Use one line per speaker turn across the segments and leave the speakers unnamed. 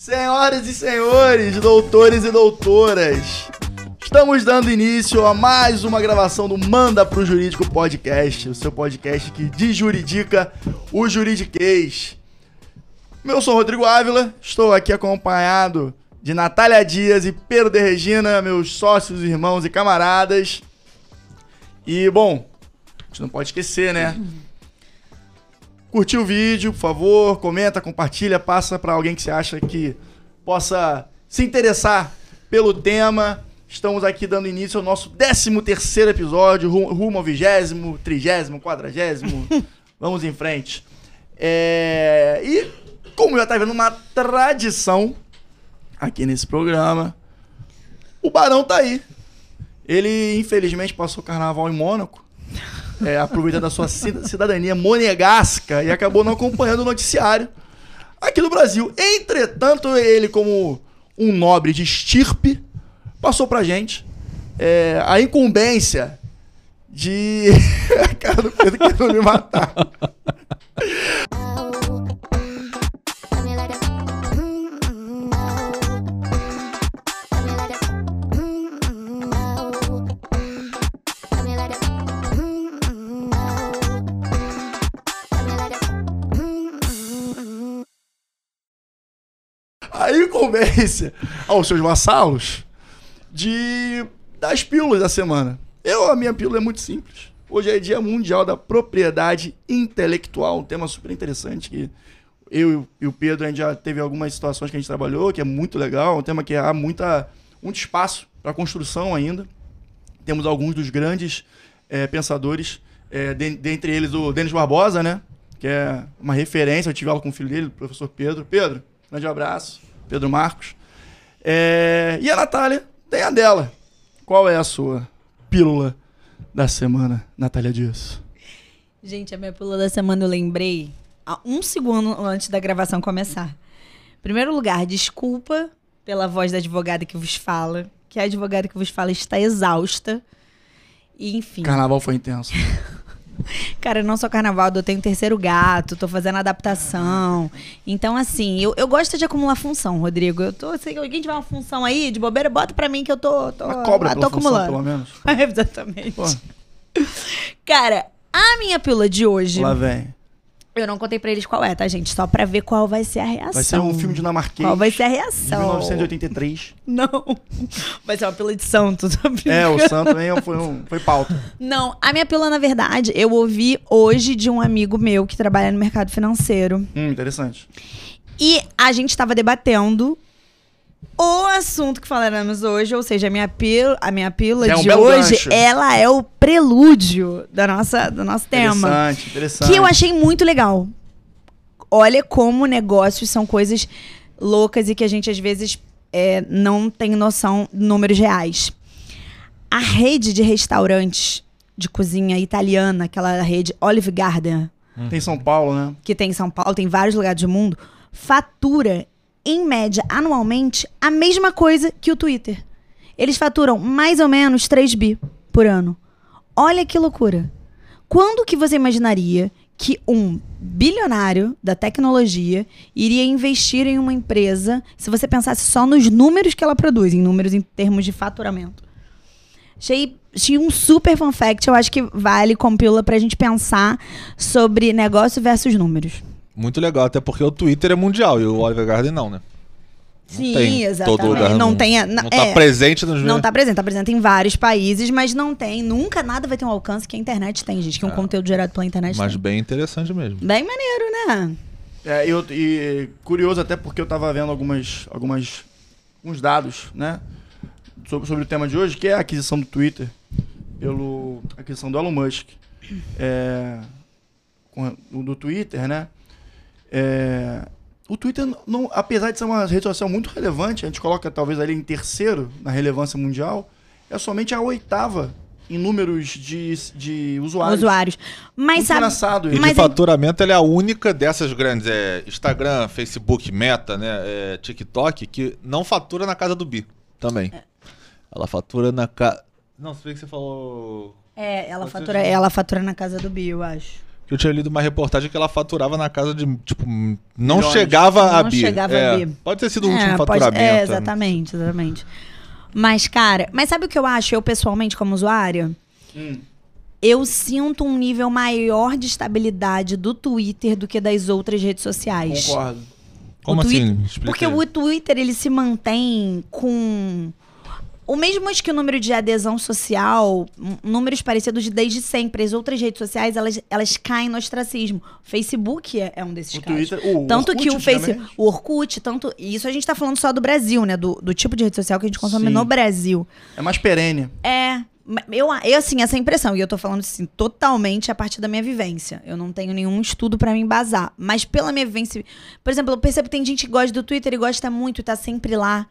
Senhoras e senhores, doutores e doutoras, estamos dando início a mais uma gravação do Manda pro Jurídico Podcast, o seu podcast que desjuridica o juridiquês. Eu sou Rodrigo Ávila, estou aqui acompanhado de Natália Dias e Pedro de Regina, meus sócios, irmãos e camaradas. E, bom, a gente não pode esquecer, né? Curtir o vídeo, por favor, comenta, compartilha, passa para alguém que você acha que possa se interessar pelo tema. Estamos aqui dando início ao nosso 13 terceiro episódio, ru- rumo ao vigésimo, trigésimo, quadragésimo. Vamos em frente. É, E como já tá vendo uma tradição aqui nesse programa, o Barão tá aí. Ele, infelizmente, passou o carnaval em Mônaco, é, aproveitando a sua cida- cidadania monegasca e acabou não acompanhando o noticiário aqui no Brasil. Entretanto, ele, como um nobre de estirpe, passou pra gente é, a incumbência de. a cara do Pedro querendo me matar. A incumbência aos seus vassalos de das pílulas da semana. Eu, a minha pílula é muito simples. Hoje é Dia Mundial da Propriedade Intelectual, um tema super interessante que eu e o Pedro a gente já teve algumas situações que a gente trabalhou, que é muito legal, um tema que há muita, muito espaço para construção ainda. Temos alguns dos grandes eh, pensadores, eh, de- dentre eles o Denis Barbosa, né? Que é uma referência, eu tive aula com o filho dele, o professor Pedro. Pedro, grande abraço. Pedro Marcos. Eh, e a Natália tem a dela. Qual é a sua pílula da semana, Natália Dias?
Gente, a minha pílula da semana eu lembrei há um segundo antes da gravação começar. Em primeiro lugar, desculpa pela voz da advogada que vos fala, que a advogada que vos fala está exausta. E, enfim.
Carnaval foi intenso.
Cara, não só carnaval, eu tenho terceiro gato, tô fazendo adaptação. Então, assim, eu, eu gosto de acumular função, Rodrigo. Eu tô, se alguém tiver uma função aí de bobeira, bota pra mim que eu tô, tô,
Uma cobra
ah, tô
função,
acumulando.
pelo menos.
Exatamente.
Pô,
Cara, a minha pílula de hoje.
lá vem.
Eu não contei pra eles qual é, tá, gente? Só pra ver qual vai ser a reação.
Vai ser um filme dinamarquês.
Qual vai ser a
de
reação?
1983.
Não. Vai ser uma pílula de santo. tô
É, o santo também foi, um, foi pauta.
Não, a minha pílula, na verdade, eu ouvi hoje de um amigo meu que trabalha no mercado financeiro.
Hum, interessante.
E a gente tava debatendo o assunto que falaremos hoje, ou seja, a minha pílula, a minha pílula
é um
de hoje,
gancho.
ela é o prelúdio da nossa, do nosso tema.
Interessante, interessante.
Que eu achei muito legal. Olha como negócios são coisas loucas e que a gente às vezes é, não tem noção de números reais. A rede de restaurantes de cozinha italiana, aquela rede Olive Garden,
Tem São Paulo, né?
que tem em São Paulo, tem em vários lugares do mundo, fatura, em média, anualmente, a mesma coisa que o Twitter. Eles faturam mais ou menos 3 bi por ano. Olha que loucura. Quando que você imaginaria que um bilionário da tecnologia iria investir em uma empresa se você pensasse só nos números que ela produz, em números em termos de faturamento? Achei, achei um super fun fact, eu acho que vale como pílula pra gente pensar sobre negócio versus números.
Muito legal, até porque o Twitter é mundial e o Oliver Garden não, né? Não
Sim,
tem em
exatamente.
Todo lugar
não tem.
Não tá
é,
presente nos
Não tá presente, tá presente em vários países, mas não tem. Nunca nada vai ter um alcance que a internet tem, gente. Que um conteúdo gerado pela internet
Mas
tem.
bem interessante mesmo.
Bem maneiro, né?
É, eu, e curioso até porque eu tava vendo algumas, algumas uns dados, né? Sobre, sobre o tema de hoje, que é a aquisição do Twitter pelo a aquisição do Elon Musk. É, com, do Twitter, né? É, o Twitter, não, apesar de ser uma rede social muito relevante, a gente coloca talvez ali em terceiro na relevância mundial, é somente a oitava em números de, de usuários.
Usuários. Mas sabe.
engraçado
E
isso.
Mas
de
é-
faturamento, ela é a única dessas grandes. É Instagram, Facebook, Meta, né? É TikTok, que não fatura na casa do Bi também.
É.
Ela fatura na casa. Não, se bem que você falou.
É, ela fatura, ela fatura na casa do Bill, eu acho.
Que eu tinha lido uma reportagem que ela faturava na casa de, tipo, não
Milhões.
chegava a
Não
bi.
chegava a
É,
bi.
Pode ter sido o último
É, pode-
faturamento.
é,
né?
exatamente, exatamente. Mas, cara, mas sabe o que eu acho, eu pessoalmente, como usuária?
Hum.
Eu sinto um nível maior de estabilidade do Twitter do que das outras redes sociais.
Concordo.
Como
O
assim?
Twitter- Porque
aí.
o Twitter, ele se mantém com o mesmo que o número de adesão social, números parecidos de desde sempre. As outras redes sociais, elas, elas caem no ostracismo. O Facebook é, é um desses
O
casos.
Twitter, o
Tanto
Orkut
que o Face,
antigamente.
o Orkut, tanto. E isso a gente tá falando só do Brasil, né? Do, do tipo de rede social que a gente consome
Sim.
no Brasil.
É mais perene.
É. Eu, eu, assim, essa impressão, e eu tô falando assim, totalmente a partir da minha vivência. Eu não tenho nenhum estudo pra me embasar. Mas pela minha vivência. Por exemplo, eu percebo que tem gente que gosta do Twitter e gosta muito e tá sempre lá.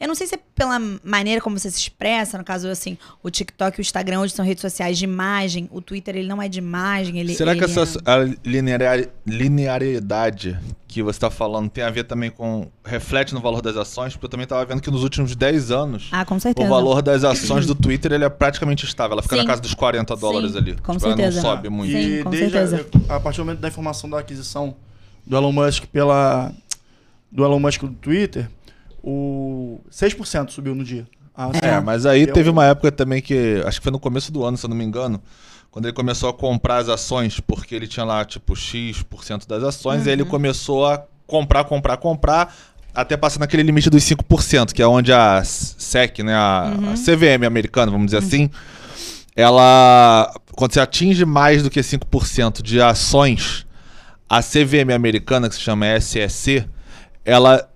Eu não sei se é pela maneira como você se expressa, no caso, assim, o TikTok e o Instagram hoje são redes sociais de imagem, o Twitter ele não é de imagem, ele
Será que
ele
essa
é-
a linear- linearidade que você está falando tem a ver também com. reflete no valor das ações? Porque eu também estava vendo que nos últimos 10 anos.
Ah, com certeza.
O valor das ações do Twitter ele é praticamente estável. Ela fica
Sim.
na casa dos 40 dólares
Sim,
ali.
com
Tipo, ela
certeza.
não sobe muito.
Sim,
e
com
desde
certeza.
A, a partir do momento da informação da aquisição do Elon Musk pela do Elon Musk do Twitter, o 6% subiu no dia. A ação.
É, mas aí teve uma época também que. Acho que foi no começo do ano, se eu não me engano. Quando ele começou a comprar as ações, porque ele tinha lá, tipo, X% das ações, e aí
Uhum.
ele começou a comprar, comprar, comprar, até passar naquele limite dos 5%, que é onde a SEC, né, a,
Uhum.
a CVM americana, vamos dizer assim, ela. Quando você atinge mais do que 5% de ações, a CVM americana, que se chama SEC, ela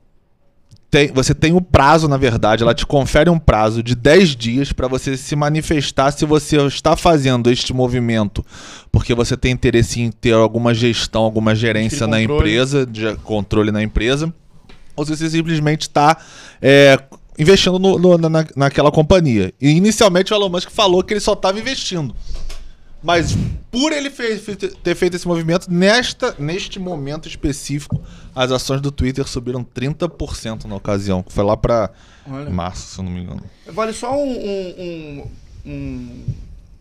tem, você tem um prazo, na verdade, ela te confere um prazo de 10 dias para você se manifestar se você está fazendo este movimento porque você tem interesse em ter alguma gestão, alguma gerência na empresa, de controle na empresa, ou se você simplesmente está é, investindo no- no- na, naquela companhia. E inicialmente o Elon Musk falou que ele só estava investindo. Mas por ele ter feito esse movimento, nesta, neste momento específico, as ações do Twitter subiram 30% na ocasião, que foi lá para março, se eu não me engano.
Vale só um, um, um,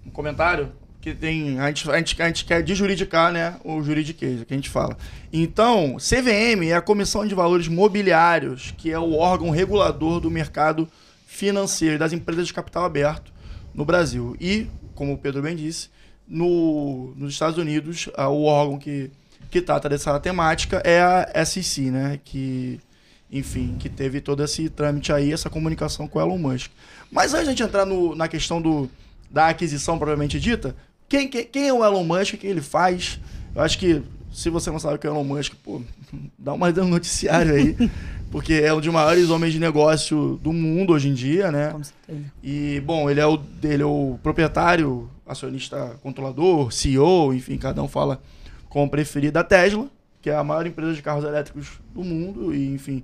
um- comentário que tem. A gente, a, gente, a gente quer desjuridicar, né? O juridiquês, que a gente fala. Então, CVM é a Comissão de Valores Mobiliários, que é o órgão regulador do mercado financeiro e das empresas de capital aberto no Brasil. E, como o Pedro bem disse, no, nos Estados Unidos, ah, o órgão que, que trata dessa temática é a SEC, né? Que, enfim, que teve todo esse trâmite aí, essa comunicação com o Elon Musk. Mas antes de a gente entrar no- na questão do, da aquisição propriamente dita, quem, quem, quem é o Elon Musk, o que ele faz? Eu acho que, se você não sabe o que é o Elon Musk, pô, dá uma lida no noticiário aí, porque é um dos maiores homens de negócio do mundo hoje em dia, né?
Com certeza.
E, bom, ele é o, ele é o proprietário, acionista controlador, CEO, enfim, cada um fala como preferir da Tesla, que é a maior empresa de carros elétricos do mundo, e, enfim,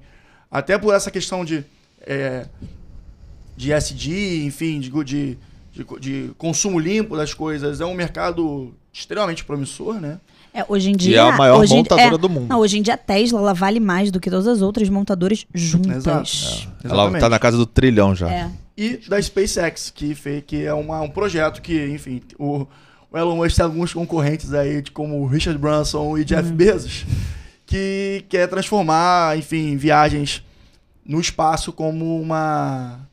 até por essa questão de, é, de SD, enfim, de, de, de, de consumo limpo das coisas, é um mercado extremamente promissor, né?
É, hoje em
E
dia.
é a maior
hoje
montadora
é,
do mundo.
Não, hoje em dia a Tesla ela vale mais do que todas as outras montadoras juntas.
Exato.
Ela
Exatamente.
tá na casa do trilhão já.
É.
e da SpaceX, que, fez, que é uma, um projeto que, enfim, o, o Elon Musk tem alguns concorrentes aí, de- como o Richard Branson e Jeff Bezos, que quer transformar, enfim, viagens no espaço como uma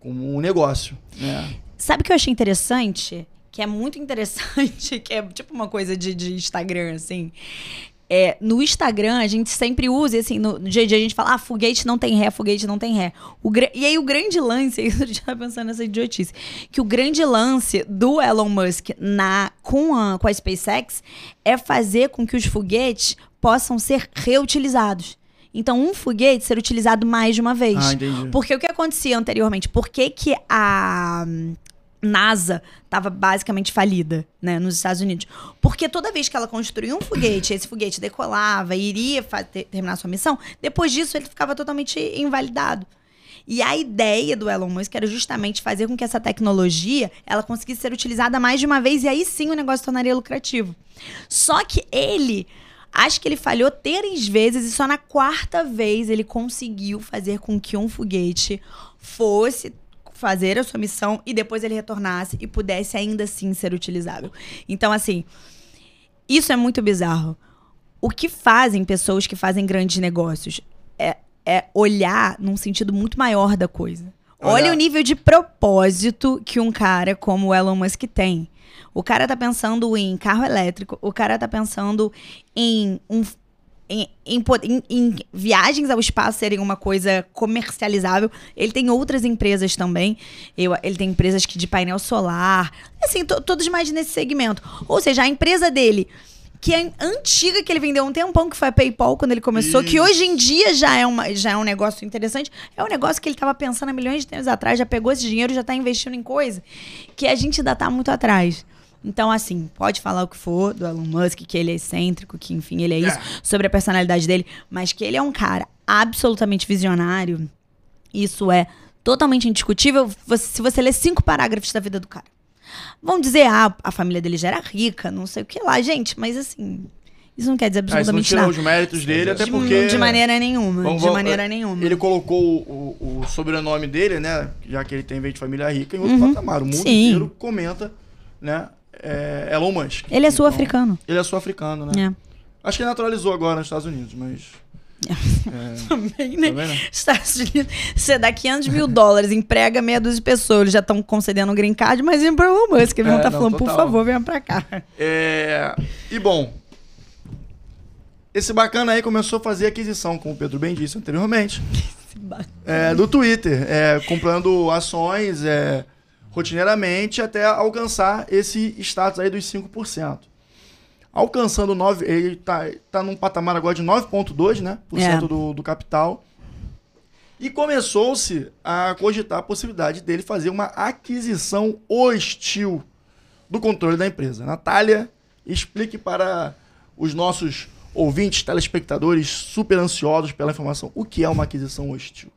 como um negócio, né?
Sabe o que eu achei interessante? Que é muito interessante, que é tipo uma coisa de, de Instagram, assim. É, no Instagram, a gente sempre usa, assim, no, no dia a dia a gente fala, ah, foguete não tem ré, foguete não tem ré. O, e aí o grande lance, eu já pensando nessa idiotice, que o grande lance do Elon Musk na, com, a, com a SpaceX é fazer com que os foguetes possam ser reutilizados. Então, um foguete ser utilizado mais de uma vez.
Ah, entendi.
Porque o que acontecia anteriormente? Por que, que a NASA estava basicamente falida, né, nos Estados Unidos? Porque toda vez que ela construía um foguete, esse foguete decolava e iria terminar sua missão, depois disso ele ficava totalmente invalidado. E a ideia do Elon Musk era justamente fazer com que essa tecnologia ela conseguisse ser utilizada mais de uma vez e aí sim o negócio tornaria lucrativo. Só que ele, acho que ele falhou três vezes e só na quarta vez ele conseguiu fazer com que um foguete fosse fazer a sua missão e depois ele retornasse e pudesse ainda assim ser utilizável. Então, assim, isso é muito bizarro. O que fazem pessoas que fazem grandes negócios é, é olhar num sentido muito maior da coisa. Olha
Olhar-
o nível de propósito que um cara como o Elon Musk tem. O cara tá pensando em carro elétrico, o cara tá pensando em um em, em em- viagens ao espaço serem uma coisa comercializável. Ele tem outras empresas também. Eu- ele tem empresas que de painel solar. Assim, to- todos mais nesse segmento. Ou seja, a empresa dele, que é antiga, que ele vendeu um tempão, que foi a PayPal quando ele começou, que
Isso.
hoje em dia já é, uma, já é um negócio interessante. É um negócio que ele estava pensando há milhões de anos atrás, já pegou esse dinheiro, já está investindo em coisa que a gente ainda tá muito atrás. Então, assim, pode falar o que for do Elon Musk, que ele é excêntrico, que, enfim, ele é isso, sobre a personalidade dele, mas que ele é um cara absolutamente visionário, isso é totalmente indiscutível você- se você ler cinco parágrafos da vida do cara. Vão dizer, ah, a família dele já era rica, não sei o que lá, gente, mas assim, isso não quer dizer
Ah, não
absolutamente
tira
nada.
os méritos dele, até
De-
porque.
De maneira nenhuma,
Vamos-
de
vamos-
maneira nenhuma.
Ele colocou o, o- o sobrenome dele, né? Já que ele tem veio de família rica, em outro
Uhum.
patamar. O mundo
Sim.
inteiro comenta, né? É, Elon Musk.
Ele é
Então,
sul-africano.
Ele é sul-africano, né?
É.
Acho que ele naturalizou agora nos Estados Unidos, mas. É,
Também, né?
Também, né?
Estados Unidos, você dá 500 mil dólares, emprega meia dúzia de pessoas, eles já estão concedendo um green card, mas vem pro Elon Musk. Ele
É,
não tá
não,
falando, por
total.
favor, venha pra cá.
É, e bom, esse bacana aí começou a fazer aquisição, como o Pedro bem disse anteriormente, é, do Twitter, é, comprando ações é, rotineiramente até alcançar esse status aí dos 5%. Alcançando 9, ele tá, tá num patamar agora de 9,2%, né? Por
É.
cento do, do capital. E começou-se a cogitar a possibilidade dele fazer uma aquisição hostil do controle da empresa. Natália, explique para os nossos ouvintes, telespectadores super ansiosos pela informação, o que é uma aquisição hostil.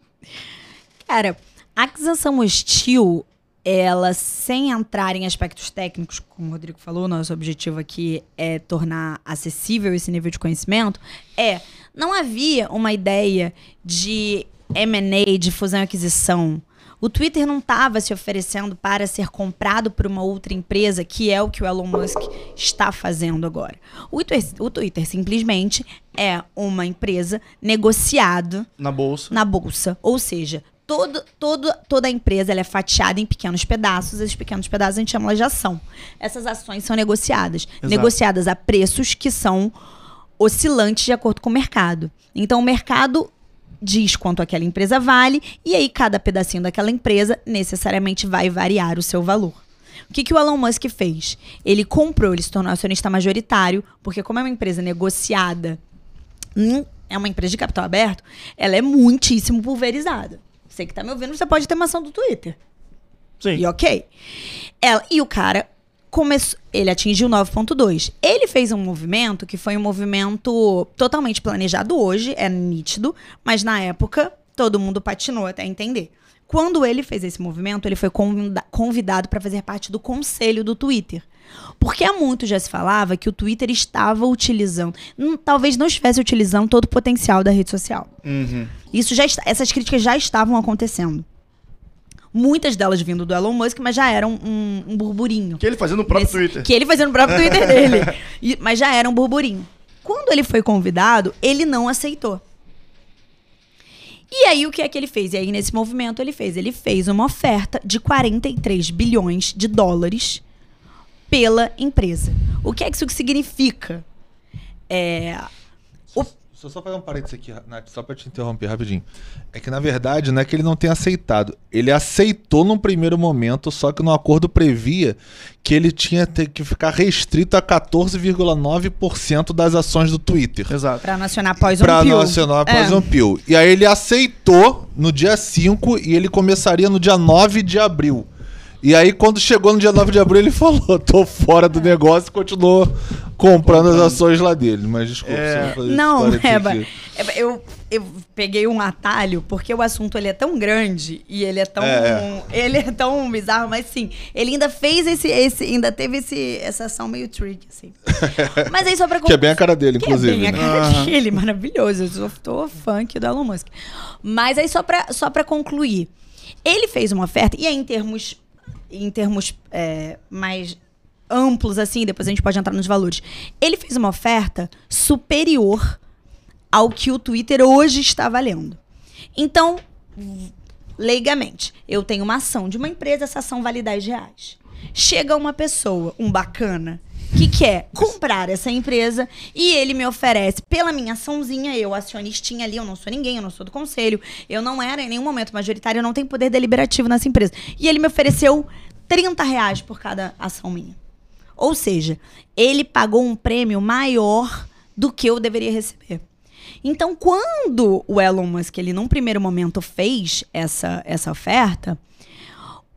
Cara, a aquisição hostil, ela, sem entrar em aspectos técnicos, como o Rodrigo falou, nosso objetivo aqui é tornar acessível esse nível de conhecimento, é, não havia uma ideia de M&A, de fusão e aquisição. O Twitter não estava se oferecendo para ser comprado por uma outra empresa, que é o que o Elon Musk está fazendo agora. O Twitter, o Twitter simplesmente é uma empresa negociada
Na bolsa.
na bolsa. Ou seja, todo, todo, toda a empresa ela é fatiada em pequenos pedaços. Esses pequenos pedaços a gente chama de ação. Essas ações são negociadas.
Exato.
Negociadas a preços que são oscilantes de acordo com o mercado. Então, o mercado diz quanto aquela empresa vale e aí cada pedacinho daquela empresa necessariamente vai variar o seu valor. O que, que o Elon Musk fez? Ele comprou, ele se tornou acionista majoritário, porque como é uma empresa negociada hum, é uma empresa de capital aberto, ela é muitíssimo pulverizada. Você que tá me ouvindo, você pode ter uma ação do Twitter.
Sim.
E ok. Ela, e o cara começou. Ele atingiu 9,2. Ele fez um movimento que foi um movimento totalmente planejado hoje, é nítido, mas na época todo mundo patinou até entender. Quando ele fez esse movimento, ele foi convida- convidado para fazer parte do conselho do Twitter. Porque há muito já se falava que o Twitter estava utilizando, hum, talvez não estivesse utilizando todo o potencial da rede social.
Uhum.
Isso já está- essas críticas já estavam acontecendo. Muitas delas vindo do Elon Musk, mas já eram um, um burburinho.
Que ele fazia no próprio
Nesse-
Twitter.
Que ele fazia no próprio Twitter dele. E- mas já era um burburinho. Quando ele foi convidado, ele não aceitou. E aí, o que é que ele fez? E aí, nesse movimento, ele fez? Ele fez uma oferta de 43 bilhões de dólares pela empresa. O que é que isso significa? É, o-
Deixa eu só fazer um parênteses aqui, Nath, só pra te interromper rapidinho. É que, na verdade, não é que ele não tenha aceitado. Ele aceitou num primeiro momento, só que no acordo previa que ele tinha ter que ficar restrito a 14,9% das ações do Twitter.
Exato.
Pra nacionar após
Pra
um pio.
nacional
É.
após um pio. E aí ele aceitou no dia 5 e ele começaria no dia 9 de abril. E aí, quando chegou no dia 9 de abril, ele falou: tô fora do negócio e continuou comprando as ações lá dele. Mas desculpa,
É.
esse
Não,
parênteses
Eba,
aqui.
Eba, eu, eu peguei um atalho porque o assunto ele é tão grande e ele é tão
É,
ele é tão bizarro, mas sim, ele ainda fez esse esse ainda teve esse essa ação meio tricky assim. Mas aí só pra
Que é bem a cara dele,
que
inclusive.
É bem a
né?
cara
Aham.
dele, maravilhoso. Eu sou, tô fã aqui do Elon Musk. Mas aí só pra, só pra concluir. Ele fez uma oferta, e aí em termos, em termos é, mais amplos assim, depois a gente pode entrar nos valores. Ele fez uma oferta superior ao que o Twitter hoje está valendo. Então, leigamente, eu tenho uma ação de uma empresa, essa ação vale 10 reais. Chega uma pessoa, um bacana, que quer comprar essa empresa e ele me oferece pela minha açãozinha, eu acionistinha ali, eu não sou ninguém, eu não sou do conselho, eu não era em nenhum momento majoritário, eu não tenho poder deliberativo nessa empresa. E ele me ofereceu 30 reais por cada ação minha. Ou seja, ele pagou um prêmio maior do que eu deveria receber. Então, quando o Elon Musk, ele num primeiro momento fez essa, essa oferta,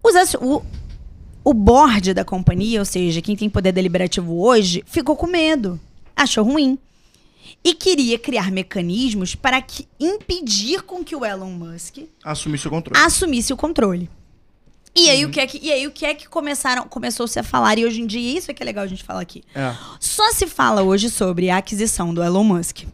os, o, o board da companhia, ou seja, quem tem poder deliberativo hoje, ficou com medo, achou ruim. E queria criar mecanismos para que, impedir com que o Elon Musk
assumisse o controle.
Assumisse o controle. E aí, uhum. o que é que, e aí o que é que começaram, começou-se a falar, e hoje em dia, isso é que é legal a gente falar aqui. É. Só se fala hoje sobre a aquisição do Elon Musk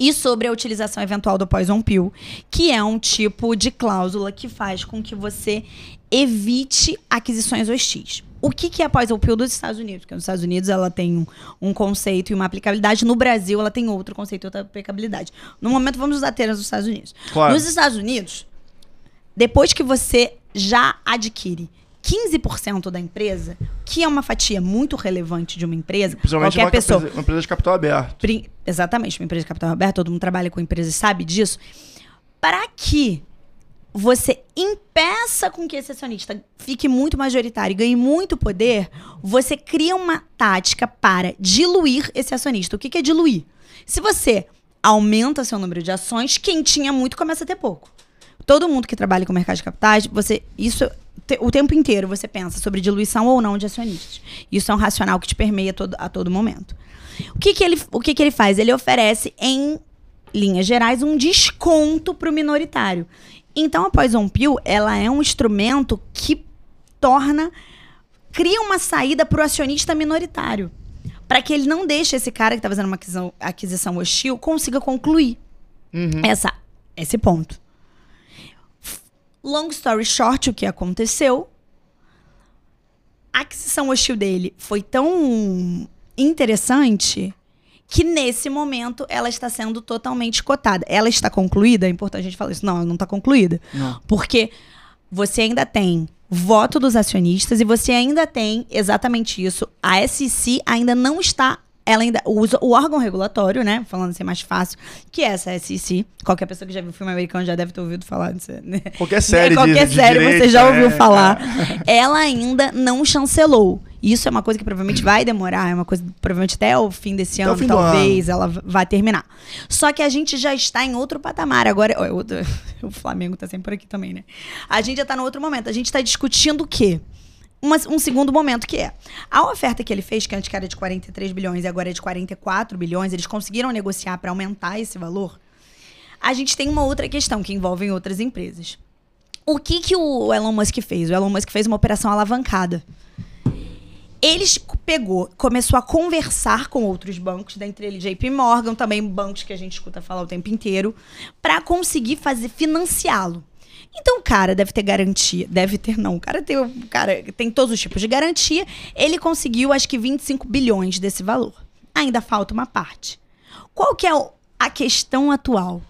e sobre a utilização eventual do Poison Pill, que é um tipo de cláusula que faz com que você evite aquisições hostis. O que, que é a Poison Pill dos Estados Unidos? Porque nos Estados Unidos ela tem um, um, conceito e uma aplicabilidade. No Brasil ela tem outro conceito e outra aplicabilidade. No momento vamos usar apenas dos Estados Unidos. Claro. Nos Estados Unidos, depois que você já adquire 15% da empresa, que é uma fatia muito relevante de uma empresa,
Principalmente qualquer uma pessoa, empresa, uma empresa de capital aberto.
Pri, exatamente, uma empresa de capital aberto, todo mundo trabalha com empresas sabe disso. Para que você impeça com que esse acionista fique muito majoritário e ganhe muito poder, você cria uma tática para diluir esse acionista. O que, que é diluir? Se você aumenta seu número de ações, quem tinha muito começa a ter pouco. Todo mundo que trabalha com o mercado de capitais, você isso te, o tempo inteiro você pensa sobre diluição ou não de acionistas. Isso é um racional que te permeia todo, a todo momento. O que, que, ele, o que, que ele faz? Ele oferece, em linhas gerais, um desconto para o minoritário. Então, a Poison Pill, ela é um instrumento que torna... Cria uma saída para o acionista minoritário. Para que ele não deixe esse cara que está fazendo uma aquisição, aquisição hostil consiga concluir uhum. essa, esse ponto. Long story short, o que aconteceu? A aquisição hostil dele foi tão interessante que nesse momento ela está sendo totalmente cotada. Ela está concluída? É importante a gente falar isso. Não, ela não está concluída. Não. Porque você ainda tem voto dos acionistas e você ainda tem exatamente isso. A SEC ainda não está ela ainda usa o órgão regulatório, né? Falando assim mais fácil, que é essa SEC. Qualquer pessoa que já viu filme americano já deve ter ouvido falar disso. Né?
Qualquer série,
Qualquer
de,
série
de
direito, você já ouviu é, falar. Ela ainda não chancelou. Isso é uma coisa que provavelmente vai demorar, é uma coisa provavelmente até o fim desse até ano, talvez ano. ela vai terminar. Só que a gente já está em outro patamar. Agora, o Flamengo tá sempre por aqui também, né? A gente já está no outro momento. A gente está discutindo o quê? Uma, um segundo momento, que é a oferta que ele fez, que antes era de 43 bilhões e agora é de 44 bilhões, eles conseguiram negociar para aumentar esse valor. A gente tem uma outra questão que envolve outras empresas. O que, que o Elon Musk fez? O Elon Musk fez uma operação alavancada. Ele pegou, começou a conversar com outros bancos, dentre eles JP Morgan, também bancos que a gente escuta falar o tempo inteiro, para conseguir fazer financiá-lo. Então o cara deve ter garantia. Deve ter, não. O cara tem, o cara tem todos os tipos de garantia. Ele conseguiu, acho que, 25 bilhões desse valor. Ainda falta uma parte. Qual que é a questão atual?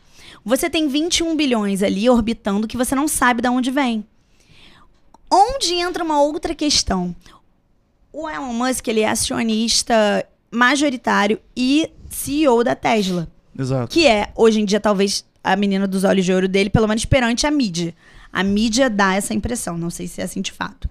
Você tem 21 bilhões ali orbitando que você não sabe de onde vem. Onde entra uma outra questão? O Elon Musk ele é acionista majoritário e CEO da Tesla.
Exato.
Que é, hoje em dia, talvez a menina dos olhos de ouro dele, pelo menos perante a mídia. A mídia dá essa impressão, não sei se é assim de fato.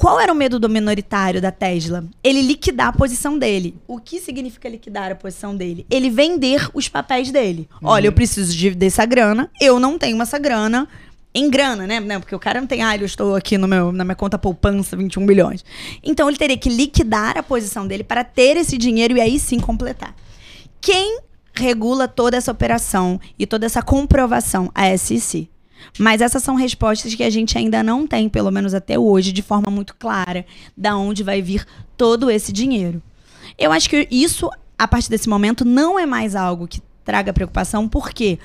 Qual era o medo do minoritário da Tesla? Ele liquidar a posição dele. O que significa liquidar a posição dele? Ele vender os papéis dele. Uhum. Olha, eu preciso de, dessa grana, eu não tenho essa grana. Em grana, né? Porque o cara não tem, ah, eu estou aqui no meu, na minha conta poupança, 21 bilhões. Então ele teria que liquidar a posição dele para ter esse dinheiro e aí sim completar. Quem regula toda essa operação e toda essa comprovação a SEC. Mas essas são respostas que a gente ainda não tem, pelo menos até hoje, de forma muito clara, da onde vai vir todo esse dinheiro. Eu acho que isso, a partir desse momento, não é mais algo que traga preocupação, porque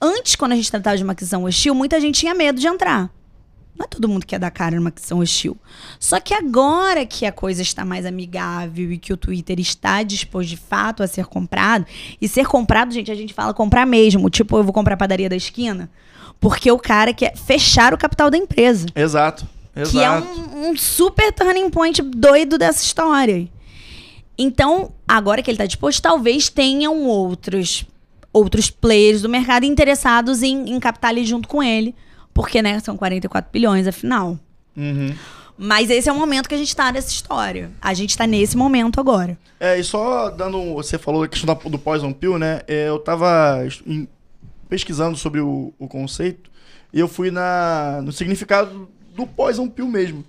antes, quando a gente tratava de uma aquisição hostil, muita gente tinha medo de entrar. Não é todo mundo que quer dar cara numa aquisição hostil. Só que agora que a coisa está mais amigável e que o Twitter está disposto de fato a ser comprado, e ser comprado, gente, a gente fala comprar mesmo. Tipo, eu vou comprar a padaria da esquina, porque o cara quer fechar o capital da empresa.
Exato. Exato.
Que é um, um super turning point doido dessa história. Então, agora que ele está disposto, talvez tenham outros outros players do mercado interessados em, em captar junto com ele. Porque, né, são 44 bilhões, afinal.
Uhum.
Mas esse é o momento que a gente tá nessa história. A gente tá nesse momento agora.
É, e só dando. Você falou a questão da- do Poison Pill, né? É, eu tava es- em- pesquisando sobre o, o conceito e eu fui na, no significado do Poison Pill mesmo.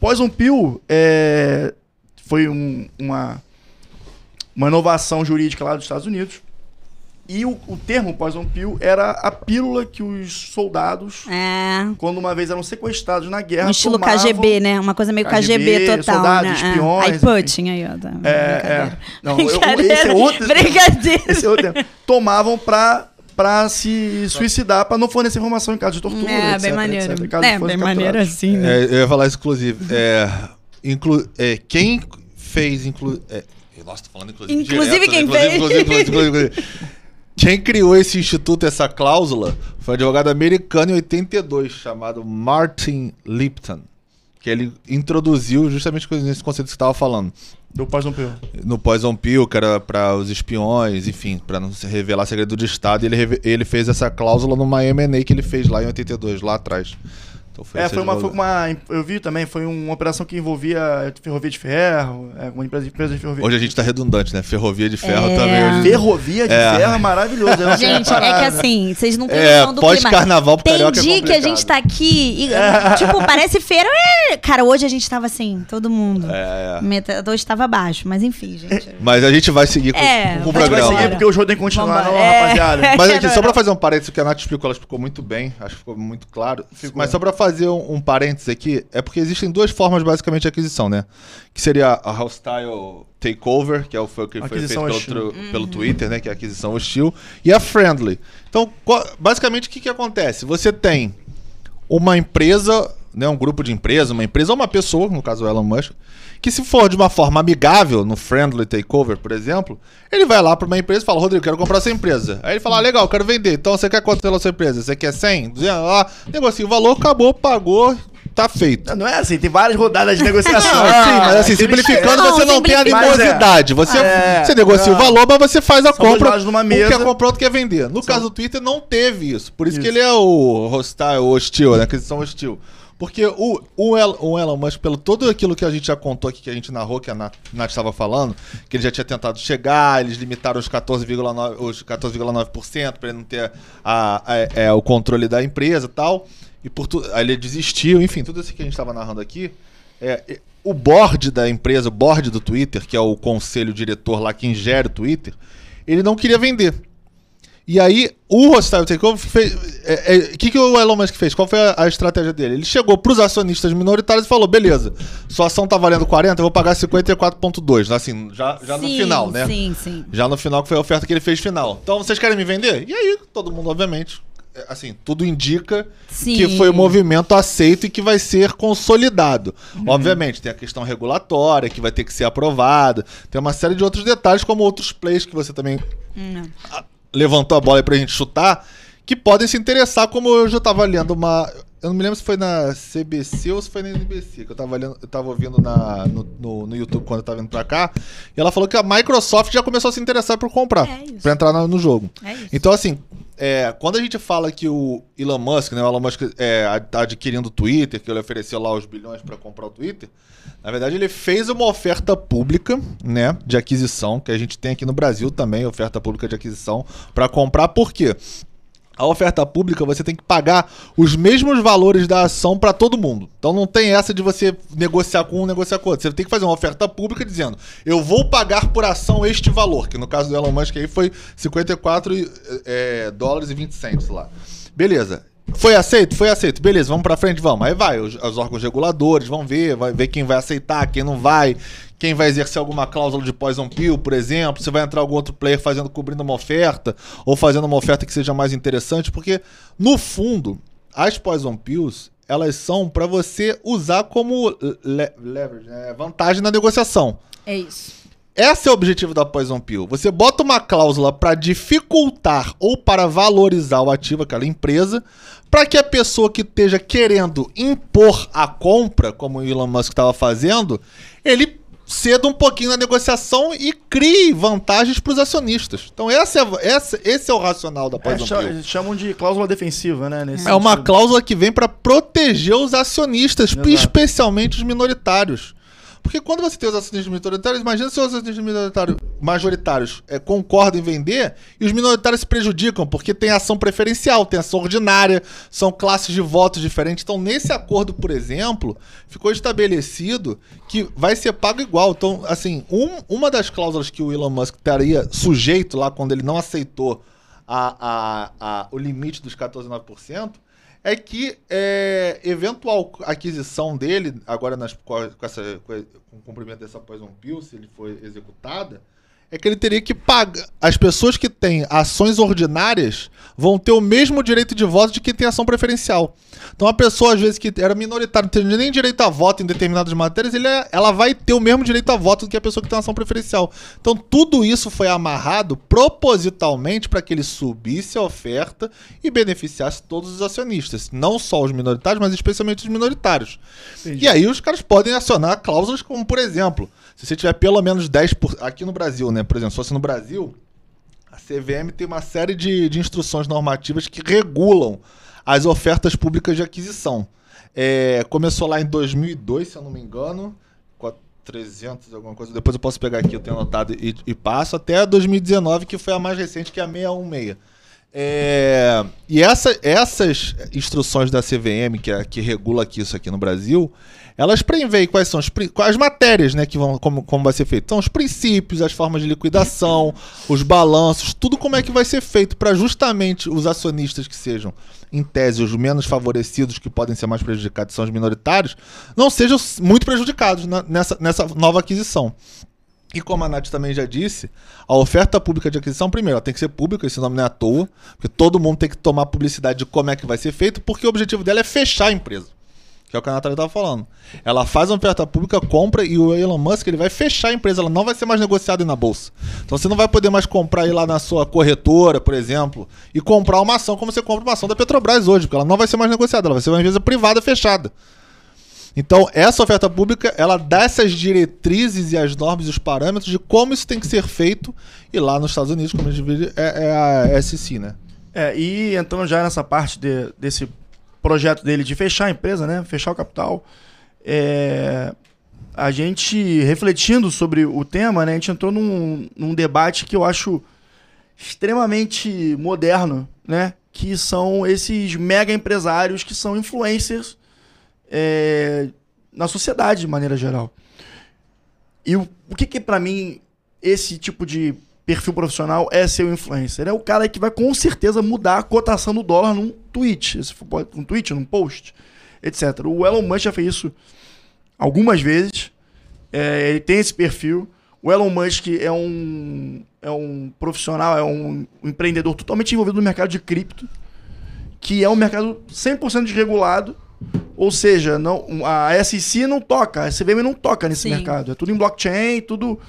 Poison Pill é, foi um- uma, uma inovação jurídica lá dos Estados Unidos. E o, o termo Poison Pill era a pílula que os soldados,
É.
quando uma vez eram sequestrados na guerra,
Um estilo
tomavam-
KGB, né? Uma coisa meio KGB,
KGB,
total,
soldados,
né?
espiões,
É. Aí Putin aí, ó. Tá.
É, é.
Brincadeira.
Não, eu- esse é outro.
Brincadeira.
Esse é outro termo. Tomavam pra, pra se suicidar, pra não fornecer informação em caso de tortura.
É,
etc,
bem maneiro.
etc, caso
É, bem maneiro assim, né?
É, eu ia falar isso, inclusive. É, inclu, é, quem fez. Inclu, é, nossa, tô falando inclusive.
Inclusive
direto, né?
quem fez.
inclusive, inclusive, inclusive. Quem criou esse instituto, essa cláusula, foi um advogado americano em 82, chamado Martin Lipton. Que ele introduziu justamente com esse conceito que você estava falando.
Do Poison Pill.
No Poison Pill, que era para os espiões, enfim, para não se revelar segredo de Estado. E ele, ele fez essa cláusula numa M&A que ele fez lá em 82, lá atrás. Então
É,
esse
foi uma, foi uma. Eu vi também, foi uma operação que envolvia ferrovia de ferro, é, uma empresa, empresa de ferrovia.
Hoje a gente tá redundante, né? Ferrovia de ferro
É.
também. Hoje...
Ferrovia de
É.
ferro é maravilhoso. sei
Gente,
a
é que assim, vocês não têm
É,
noção do clima.
pós-carnaval pro
Tem
carioca é
dia que a gente tá aqui e, tipo, parece feira. é. Cara, hoje a gente tava assim, todo mundo.
É, é.
Meta, hoje tava baixo, mas enfim, gente.
Mas a gente vai seguir com,
É,
com o
vai
Vai
programa.
seguir porque o jogo tem que continuar, não,
É.
rapaziada.
Mas aqui, só
não.
fazer um parênteses, que a Nath explicou, ela explicou muito bem, acho que ficou muito claro. Mas só pra fazer um, um parênteses aqui, é porque existem duas formas basicamente de aquisição, né? Que seria a hostile takeover, que é o foi que foi feito
hostil.
tru- pelo Twitter, né? Que é a aquisição hostil, e a friendly. Então, basicamente, o que, que acontece? Você tem uma empresa, né, um grupo de empresa, uma empresa ou uma pessoa, no caso o Elon Musk, que se for de uma forma amigável, no friendly takeover, por exemplo, ele vai lá para uma empresa e fala, Rodrigo, quero comprar essa empresa. Aí ele fala, ah, legal, quero vender. Então você quer quanto pela sua empresa? Você quer 100? 200? Ah, negocia o valor, acabou, pagou, tá feito.
Não é assim, tem várias rodadas de negociação.
Não, sim, mas assim, simplificando,
Não,
você não tem
simplificando.
animosidade. Você,
É,
você negocia
não.
o valor, mas você faz a
São
compra.
numa
Um
mesa.
quer comprar, outro quer vender. No caso do Twitter, não teve isso. Por isso, que
Isso.
ele é o hostile, o hostil, né? Aquisição hostil. Porque o, o, El, o Elon Musk, pelo todo aquilo que a gente já contou aqui, que a gente narrou, que a Nath estava falando, que ele já tinha tentado chegar, eles limitaram os 14,9% os 14,9% para ele não ter a, a- é, o controle da empresa e tal. E por tu, aí ele desistiu, enfim, tudo isso que a gente estava narrando aqui. É, o board da empresa, o board do Twitter, que é o conselho diretor lá que ingere o Twitter, ele não queria vender. E aí, o Hostile Takeover fez. O é, é, que, que o Elon Musk fez? Qual foi a, a estratégia dele? Ele chegou pros acionistas minoritários e falou: beleza, sua ação tá valendo 40, eu vou pagar 54,2. Assim, já, já no
Sim,
final, né?
Sim, sim.
Já no final, que foi a oferta que ele fez final. Então, vocês querem me vender? E aí, todo mundo, obviamente, é, assim, tudo indica
Sim.
que foi um movimento aceito e que vai ser consolidado. Obviamente, tem a questão regulatória, que vai ter que ser aprovada. Tem uma série de outros detalhes, como outros plays que você também
Hum,
levantou a bola aí pra gente chutar, que podem se interessar, como eu já tava lendo uma. Eu não me lembro se foi na CBC ou se foi na NBC, que eu tava, eu tava ouvindo na, no, no, no YouTube quando eu tava vindo pra cá. E ela falou que a Microsoft já começou a se interessar por comprar,
É isso.
pra entrar na- no jogo.
É.
Então, assim, é, quando a gente fala que o Elon Musk, né, o Elon Musk é, tá adquirindo o Twitter, que ele ofereceu lá os bilhões para comprar o Twitter, na verdade ele fez uma oferta pública, né, de aquisição, que a gente tem aqui no Brasil também, oferta pública de aquisição, para comprar, por quê? A oferta pública você tem que pagar os mesmos valores da ação para todo mundo. Então não tem essa de você negociar com um, negociar com outro. Você tem que fazer uma oferta pública dizendo: eu vou pagar por ação este valor, que no caso do Elon Musk aí foi 54 é, dólares e 20 centos lá. Beleza. Foi aceito? Foi aceito. Beleza, vamos pra frente, vamos. Aí vai, os, os órgãos reguladores vão ver, vai ver quem vai aceitar, quem não vai, quem vai exercer alguma cláusula de poison pill, por exemplo, se vai entrar algum outro player fazendo cobrindo uma oferta ou fazendo uma oferta que seja mais interessante, porque no fundo as poison pills elas são para você usar como le leverage, né? vantagem na negociação.
É isso.
Esse é o objetivo da Poison Pill. Você bota uma cláusula para dificultar ou para valorizar o ativo daquela empresa, para que a pessoa que esteja querendo impor a compra, como o Elon Musk estava fazendo, ele ceda um pouquinho na negociação e crie vantagens para os acionistas. Então esse é, esse, esse é o racional da
É,
Poison
cha-
Pill.
chamam de cláusula defensiva, né?
É uma
sentido.
cláusula que vem para proteger os acionistas,
Exato.
especialmente os minoritários. Porque quando você tem os acionistas minoritários, imagina se os acionistas minoritários, majoritários eh, concordam em vender e os minoritários se prejudicam, porque tem ação preferencial, tem ação ordinária, são classes de votos diferentes. Então, nesse acordo, por exemplo, ficou estabelecido que vai ser pago igual. Então, assim, um- uma das cláusulas que o Elon Musk estaria sujeito lá quando ele não aceitou a, a- a- o limite dos 14,9%, é que é, eventual aquisição dele, agora nas, com, essa, com o cumprimento dessa Poison Pill, se ele for executada, é que ele teria que pagar. As pessoas que têm ações ordinárias vão ter o mesmo direito de voto de quem tem ação preferencial. Então, a pessoa, às vezes, que era minoritária, não tem nem direito a voto em determinadas matérias, ele é- ela vai ter o mesmo direito a voto do que a pessoa que tem ação preferencial. Então, tudo isso foi amarrado propositalmente para que ele subisse a oferta e beneficiasse todos os acionistas. Não só os minoritários, mas especialmente os minoritários.
Entendi.
E aí os caras podem acionar cláusulas como, por exemplo, se você tiver pelo menos 10%. Aqui no Brasil, né? Por exemplo, se fosse no Brasil, a CVM tem uma série de, de instruções normativas que regulam as ofertas públicas de aquisição. É, começou lá em 2002, se eu não me engano, com a 300, alguma coisa. Depois eu posso pegar aqui, eu tenho anotado e, e passo, até 2019, que foi a mais recente, que é a 616. É, e essa- essas instruções da CVM, que, é, que regula aqui isso aqui no Brasil, elas preveem quais são as, quais matérias né, que vão, como, como vai ser feito. São os princípios, as formas de liquidação, os balanços, tudo como é que vai ser feito para justamente os acionistas que sejam, em tese, os menos favorecidos, que podem ser mais prejudicados, são os minoritários, não sejam muito prejudicados na- nessa, nessa nova aquisição. E como a Nath também já disse, a oferta pública de aquisição, primeiro, ela tem que ser pública, esse nome não é à toa, porque todo mundo tem que tomar publicidade de como é que vai ser feito, porque o objetivo dela é fechar a empresa. Que é o que a Natália estava falando. Ela faz uma oferta pública, compra e o Elon Musk ele vai fechar a empresa, ela não vai ser mais negociada na bolsa. Então você não vai poder mais comprar aí lá na sua corretora, por exemplo, e comprar uma ação como você compra uma ação da Petrobras hoje, porque ela não vai ser mais negociada, ela vai ser uma empresa privada fechada. Então, essa oferta pública, ela dá essas diretrizes e as normas e os parâmetros de como isso tem que ser feito. E lá nos Estados Unidos, como a gente vê, é, é a SEC, né?
É, e entrando já nessa parte de- desse projeto dele de fechar a empresa, né? Fechar o capital. é, a gente, refletindo sobre o tema, né? A gente entrou num, num debate que eu acho extremamente moderno, né? Que são esses mega empresários que são influencers é, na sociedade de maneira geral. E o, o que que para mim esse tipo de perfil profissional é ser um influencer? É o cara que vai com certeza mudar a cotação do dólar num tweet, um tweet, num post, etc. O Elon Musk já fez isso algumas vezes. É, ele tem esse perfil. O Elon Musk é um, é um profissional, é um empreendedor totalmente envolvido no mercado de cripto, que é um mercado 100% desregulado. Ou seja, não, a SEC não toca, a CVM não toca nesse
Sim.
mercado. É tudo em blockchain, tudo.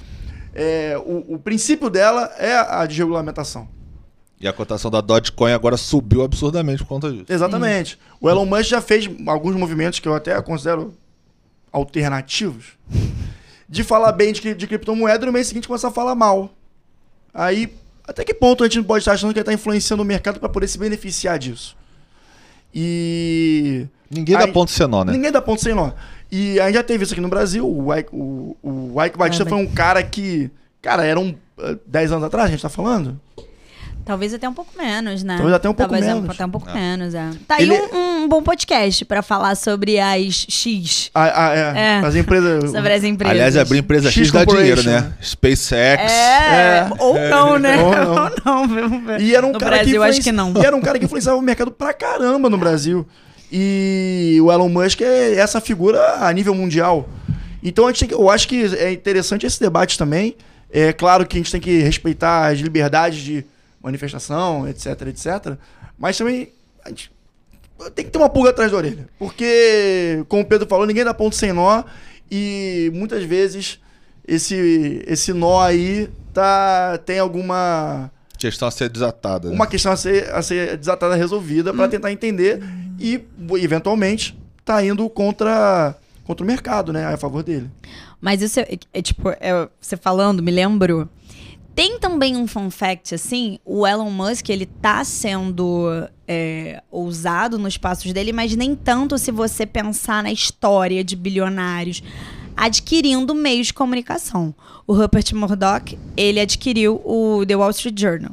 é, o, o princípio dela é a desregulamentação.
E a cotação da Dogecoin agora subiu absurdamente por conta disso.
Exatamente. O Elon Musk já fez alguns movimentos que eu até considero alternativos de falar bem de, de criptomoeda e no mês seguinte começar a falar mal. Aí, até que ponto a gente não pode estar achando que ele está influenciando o mercado para poder se beneficiar disso? E.
Ninguém dá
Aí-
ponto sem nó, né?
Ninguém dá ponto sem nó. E a gente já teve isso aqui no Brasil. O Ike, o, o Ike Batista
É,
foi um cara que. Cara, era um. eh, 10 anos atrás, a gente tá falando?
Talvez até um pouco menos, né?
Talvez até um pouco
Talvez
menos.
até um pouco
É.
menos, é. Tá
Ele-
aí um, um bom podcast pra falar sobre as X.
Ah, ah, é,
É.
As empresas.
Sobre as empresas.
Aliás, abrir empresa X,
X
dá dinheiro, né? SpaceX.
É,
É.
ou não, né?
Ou
Ou
não.
não, vamos ver.
E era um
no
cara
Brasil,
que
acho
influenci-
que não.
E era um cara que influenciava o mercado pra caramba no Brasil. E o Elon Musk é essa figura a nível mundial. Então gente eu acho que é interessante esse debate também. É claro que a gente tem que respeitar as liberdades de manifestação, etc, etc. Mas também a gente tem que ter uma pulga atrás da orelha. Porque, como o Pedro falou, ninguém dá ponto sem nó. E muitas vezes esse, esse nó aí tá, tem alguma
Questão a ser desatada. né?
uma questão a ser, a ser desatada, resolvida,
Hum.
para tentar entender e, eventualmente, tá indo contra, contra o mercado, né? A favor dele.
Mas isso é, é tipo, é, você falando, me lembro. Tem também um fun fact, assim, o Elon Musk, ele tá sendo é, ousado nos passos dele, mas nem tanto se você pensar na história de bilionários adquirindo meios de comunicação. O Rupert Murdoch, ele adquiriu o The Wall Street Journal.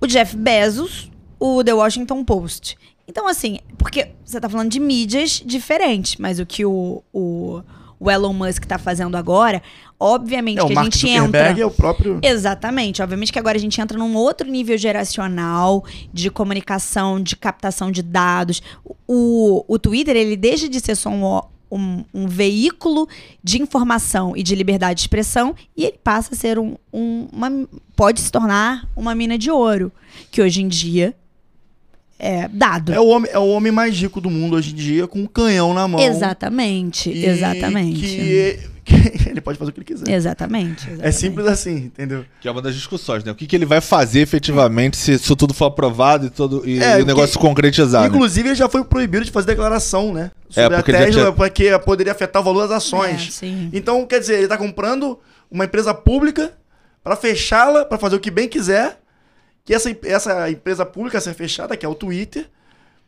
O Jeff Bezos, o The Washington Post. Então, assim, porque você tá falando de mídias diferentes, mas o que o, o, o Elon Musk tá fazendo agora, obviamente
É,
que a gente entra.
é o próprio...
Exatamente. Obviamente que agora a gente entra num outro nível geracional de comunicação, de captação de dados. O, o Twitter, ele deixa de ser só um, um, um veículo de informação e de liberdade de expressão e ele passa a ser um, um- uma. pode se tornar uma mina de ouro. Que hoje em dia é dado.
É o, homem, é o homem mais rico do mundo hoje em dia, com um canhão na mão.
Exatamente,
E
exatamente.
Que, que ele pode fazer o que ele quiser.
Exatamente,
É
exatamente.
simples assim, entendeu?
Que é uma das discussões, né? O que, que ele vai fazer efetivamente se isso tudo for aprovado e, todo, e,
É,
e o negócio se concretizar, né?
Inclusive, ele já foi proibido de fazer declaração, né? Sobre a
porque já
Tesla,
tinha-
porque poderia afetar o valor das ações.
É, sim.
Então, quer dizer, ele tá comprando uma empresa pública para fechá-la, para fazer o que bem quiser, que essa, essa empresa pública a ser fechada, que é o Twitter,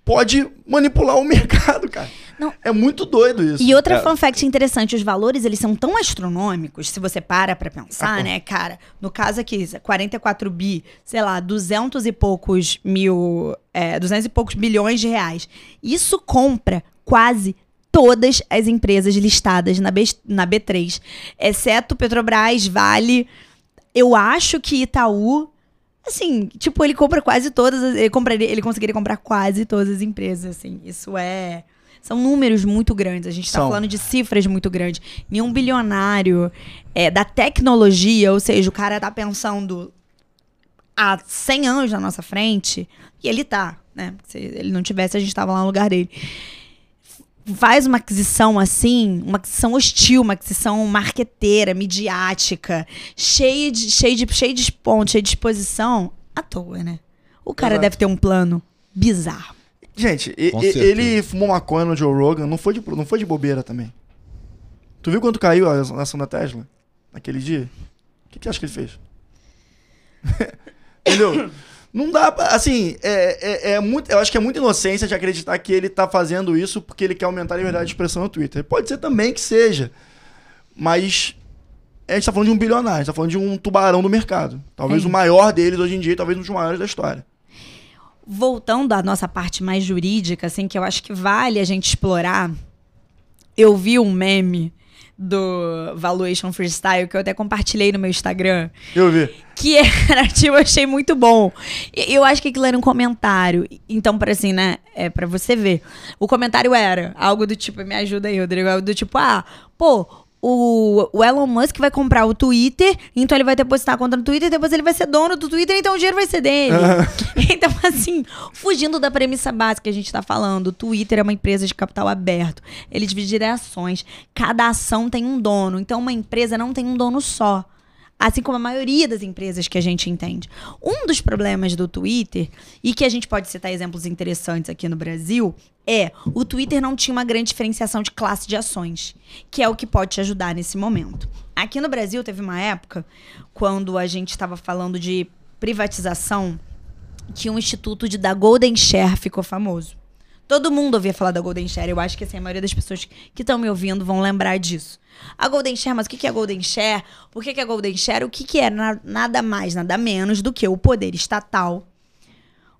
pode manipular o mercado, cara.
Não.
É muito doido isso.
E outra
É.
fun fact interessante, os valores eles são tão astronômicos, se você para pra pensar,
Ah,
né, cara? No caso aqui, 44 bi, sei lá, 200 e poucos mil, é, 200 e poucos bilhões de reais. Isso compra quase todas as empresas listadas na, B, na B3, exceto Petrobras, Vale. Eu acho que Itaú Assim, tipo, ele compra quase todas, as- ele compraria, ele conseguiria comprar quase todas as empresas, assim. Isso é são números muito grandes. A gente está falando de cifras muito grandes. Nenhum bilionário é, da tecnologia, ou seja, o cara tá pensando há 100 anos na nossa frente, e ele tá, né? Se ele não tivesse, a gente tava lá no lugar dele. Faz uma aquisição assim, uma aquisição hostil, uma aquisição marqueteira, midiática, cheia de, cheia de, cheia de pontos, cheia de exposição, à toa, né? O cara
Exato.
deve ter um plano bizarro.
Gente, e- ele fumou maconha no Joe Rogan, não foi de, não foi de bobeira também. Tu viu quanto caiu a ação da Tesla naquele dia? O que, que acha que ele fez? Entendeu? Não dá pra, assim, é, é, é muito, eu acho que é muita inocência de acreditar que ele tá fazendo isso porque ele quer aumentar a liberdade de expressão no Twitter. Pode ser também que seja, mas a gente tá falando de um bilionário, a gente tá falando de um tubarão do mercado. Talvez
É.
o maior deles hoje em dia, talvez um dos maiores da história.
Voltando à nossa parte mais jurídica, assim, que eu acho que vale a gente explorar, eu vi um meme do Valuation Freestyle que eu até compartilhei no meu Instagram.
Eu vi.
que era, tipo, eu achei muito bom. Eu acho que aquilo era um comentário. Então, para assim, né, é para você ver. O comentário era algo do tipo, me ajuda aí, Rodrigo, algo do tipo, ah, pô, o, o Elon Musk vai comprar o Twitter, então ele vai depositar a conta no Twitter, depois ele vai ser dono do Twitter, então o dinheiro vai ser dele. então, assim, fugindo da premissa básica que a gente tá falando, o Twitter é uma empresa de capital aberto. Ele divide ações. Cada ação tem um dono. Então, uma empresa não tem um dono só assim como a maioria das empresas que a gente entende. Um dos problemas do Twitter, e que a gente pode citar exemplos interessantes aqui no Brasil, é o Twitter não tinha uma grande diferenciação de classe de ações, que é o que pode te ajudar nesse momento. Aqui no Brasil teve uma época quando a gente estava falando de privatização que um instituto de da Golden Share ficou famoso. Todo mundo ouvia falar da Golden Share. Eu acho que assim, a maioria das pessoas que estão me ouvindo vão lembrar disso. A Golden Share, mas o que é a Golden Share? Por que é a Golden Share? O que, é Na- nada mais, nada menos do que o poder estatal.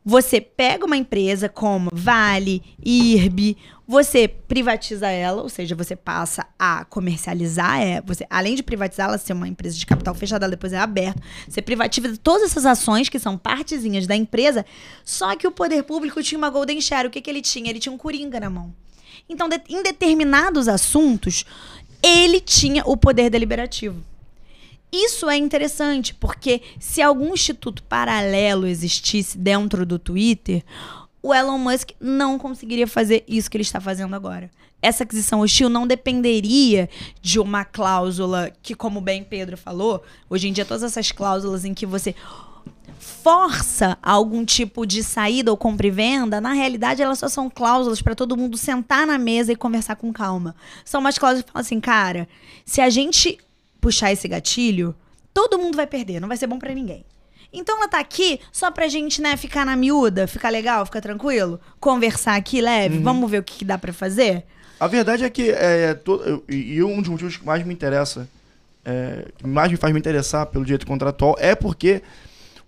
Você pega uma empresa como Vale, IRB, você privatiza ela, ou seja, você passa a comercializar, é, você, além de privatizar ela ser uma empresa de capital fechada, depois é aberta, você privatiza todas essas ações que são partezinhas da empresa, só que o poder público tinha uma golden share. O que, que ele tinha? Ele tinha um coringa na mão. Então, de- em determinados assuntos, ele tinha o poder deliberativo. Isso é interessante, porque se algum instituto paralelo existisse dentro do Twitter, o Elon Musk não conseguiria fazer isso que ele está fazendo agora. Essa aquisição hostil não dependeria de uma cláusula que, como bem Pedro falou, hoje em dia todas essas cláusulas em que você força algum tipo de saída ou compra e venda, na realidade elas só são cláusulas para todo mundo sentar na mesa e conversar com calma. São umas cláusulas que falam assim, cara, se a gente puxar esse gatilho, todo mundo vai perder, não vai ser bom para ninguém. Então ela tá aqui só pra gente, né, ficar na miúda, ficar legal, ficar tranquilo, conversar aqui leve, vamos ver o que, que dá para fazer.
A verdade é que é, to- e e um dos motivos que mais me interessa, é, que mais me faz me interessar pelo direito contratual é porque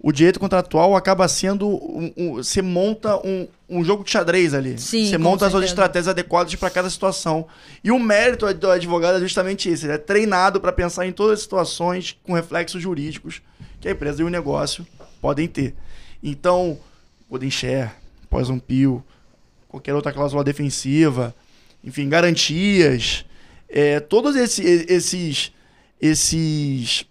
o direito contratual acaba sendo um, um- você monta um, um jogo de xadrez ali.
Sim,
você monta as suas
certeza.
estratégias adequadas para cada situação. E o mérito do advogado é justamente isso. Ele é treinado para pensar em todas as situações com reflexos jurídicos que a empresa e o negócio podem ter. Então, Golden Share, Poison Pill, qualquer outra cláusula defensiva, enfim, garantias, é, todos esse- esses, esses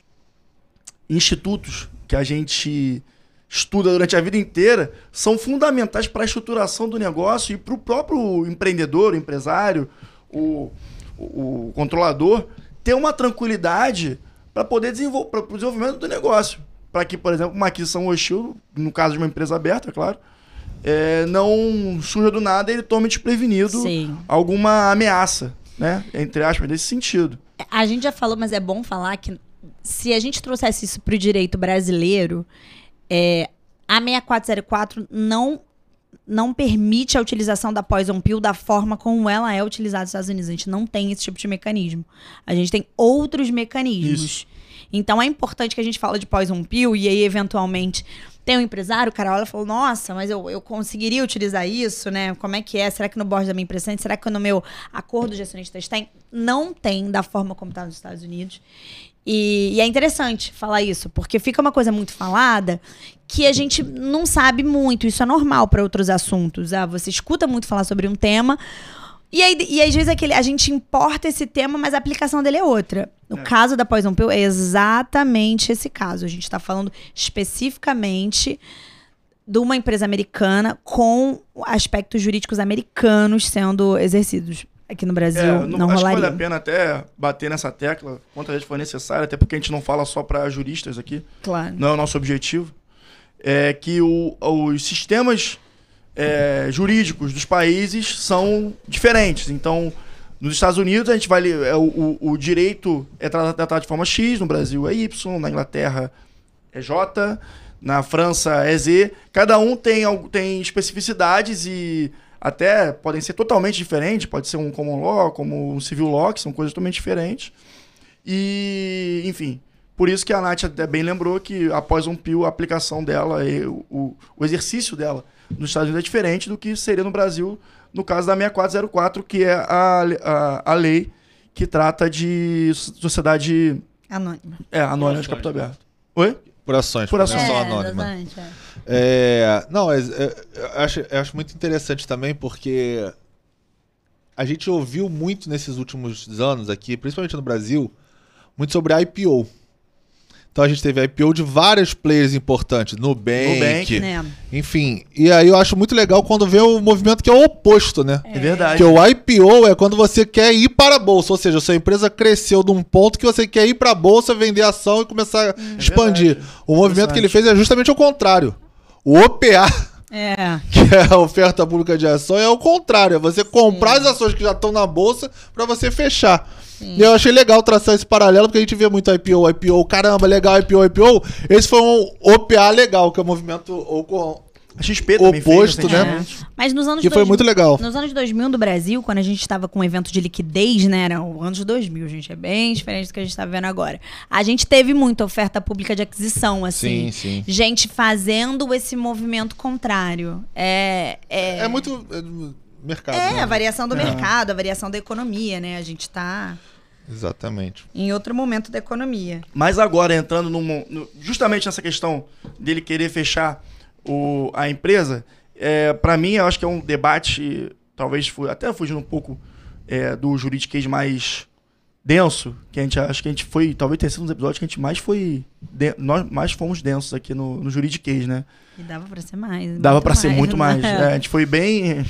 institutos que a gente estuda durante a vida inteira são fundamentais para a estruturação do negócio e para o próprio empreendedor, o empresário, o, o, o controlador ter uma tranquilidade para poder desenvolver para o desenvolvimento do negócio. Para que, por exemplo, uma aquisição hostil, no caso de uma empresa aberta, é claro, é, não surja do nada e ele tome desprevenido
Sim.
alguma ameaça, né? Entre aspas, nesse sentido.
A gente já falou, mas é bom falar que se a gente trouxesse isso para o direito brasileiro, é, a 6404 não não permite a utilização da poison pill da forma como ela é utilizada nos Estados Unidos. A gente não tem esse tipo de mecanismo. A gente tem outros mecanismos.
Isso.
Então é importante que a gente fala de poison pill e aí eventualmente tem um empresário, o cara olha e fala, nossa, mas eu, eu conseguiria utilizar isso, né? Como é que é? Será que no board da minha empresa tem? Será que no meu acordo de acionistas tem? Não tem da forma como está nos Estados Unidos. E, e é interessante falar isso, porque fica uma coisa muito falada que a gente não sabe muito. Isso é normal para outros assuntos. Ah, você escuta muito falar sobre um tema. E, aí, e às vezes aquele, a gente importa esse tema, mas a aplicação dele é outra. No
É.
caso da Poison Pill, é exatamente esse caso. A gente está falando especificamente de uma empresa americana com aspectos jurídicos americanos sendo exercidos. Aqui no Brasil
É,
não,
acho que
rolaria.
vale a pena até bater nessa tecla quantas vezes for necessário, até porque a gente não fala só para juristas aqui,
Claro.
não é o nosso objetivo. É que o- os sistemas é, jurídicos dos países são diferentes. Então, nos Estados Unidos, a gente vai. é, o, o- direito é tra- tratado de forma X, no Brasil é Y, na Inglaterra é J, na França é Z. Cada um tem, tem especificidades e até podem ser totalmente diferentes. Pode ser um common law, como um civil law, que são coisas totalmente diferentes. E, enfim, por isso que a Nath até bem lembrou que após um pio, a aplicação dela e o, o- exercício dela nos Estados Unidos é diferente do que seria no Brasil, no caso da 6404, que é a, a, a lei que trata de sociedade
Anônimo.
é, anônima de capital aberto. Oi?
Por ações,
Por ações.
É,
anônima.
é.
É, não, é, eu, acho, eu acho muito interessante também porque a gente ouviu muito nesses últimos anos aqui, principalmente no Brasil, muito sobre IPO. Então a gente teve IPO de vários players importantes, Nubank,
Nubank.
Né?
enfim. E aí eu acho muito legal quando vê o movimento que é o oposto, né?
É, verdade.
Porque o IPO é quando você quer ir para a bolsa, ou seja, sua empresa cresceu de um ponto que você quer ir para a bolsa, vender ação e começar a expandir.
verdade.
O movimento que ele fez é justamente o contrário. O OPA,
É.
que é a oferta pública de ação, é o contrário. É você comprar as ações que já estão na bolsa para você fechar. E eu achei legal traçar esse paralelo, porque a gente vê muito IPO, IPO, caramba, legal, IPO, IPO. Esse foi um OPA legal, que é o movimento o co-
A XP também
Oposto,
fez
né?
recentemente.
Mas nos anos
que foi
2000
muito legal.
Nos anos 2000 do Brasil, quando a gente estava com um evento de liquidez, né? Era o anos 2000, gente. É bem diferente do que a gente está vendo agora. A gente teve muita oferta pública de aquisição, assim.
Sim, sim.
Gente fazendo esse movimento contrário. É. É,
É muito é, mercado.
É,
né?
a variação do
É.
mercado, a variação da economia, né? A gente tá
Exatamente.
em outro momento da economia.
Mas agora, entrando num- no- justamente nessa questão dele querer fechar o, a empresa, é, para mim, eu acho que é um debate, talvez até fugindo um pouco é, do juridiquês mais denso, que a gente acho que a gente foi, talvez tenha sido um dos episódios que a gente mais foi. de- nós mais fomos densos aqui no, no Juridiquês, né?
E dava pra ser mais.
Dava pra ser muito mais.
né?
É, a gente foi bem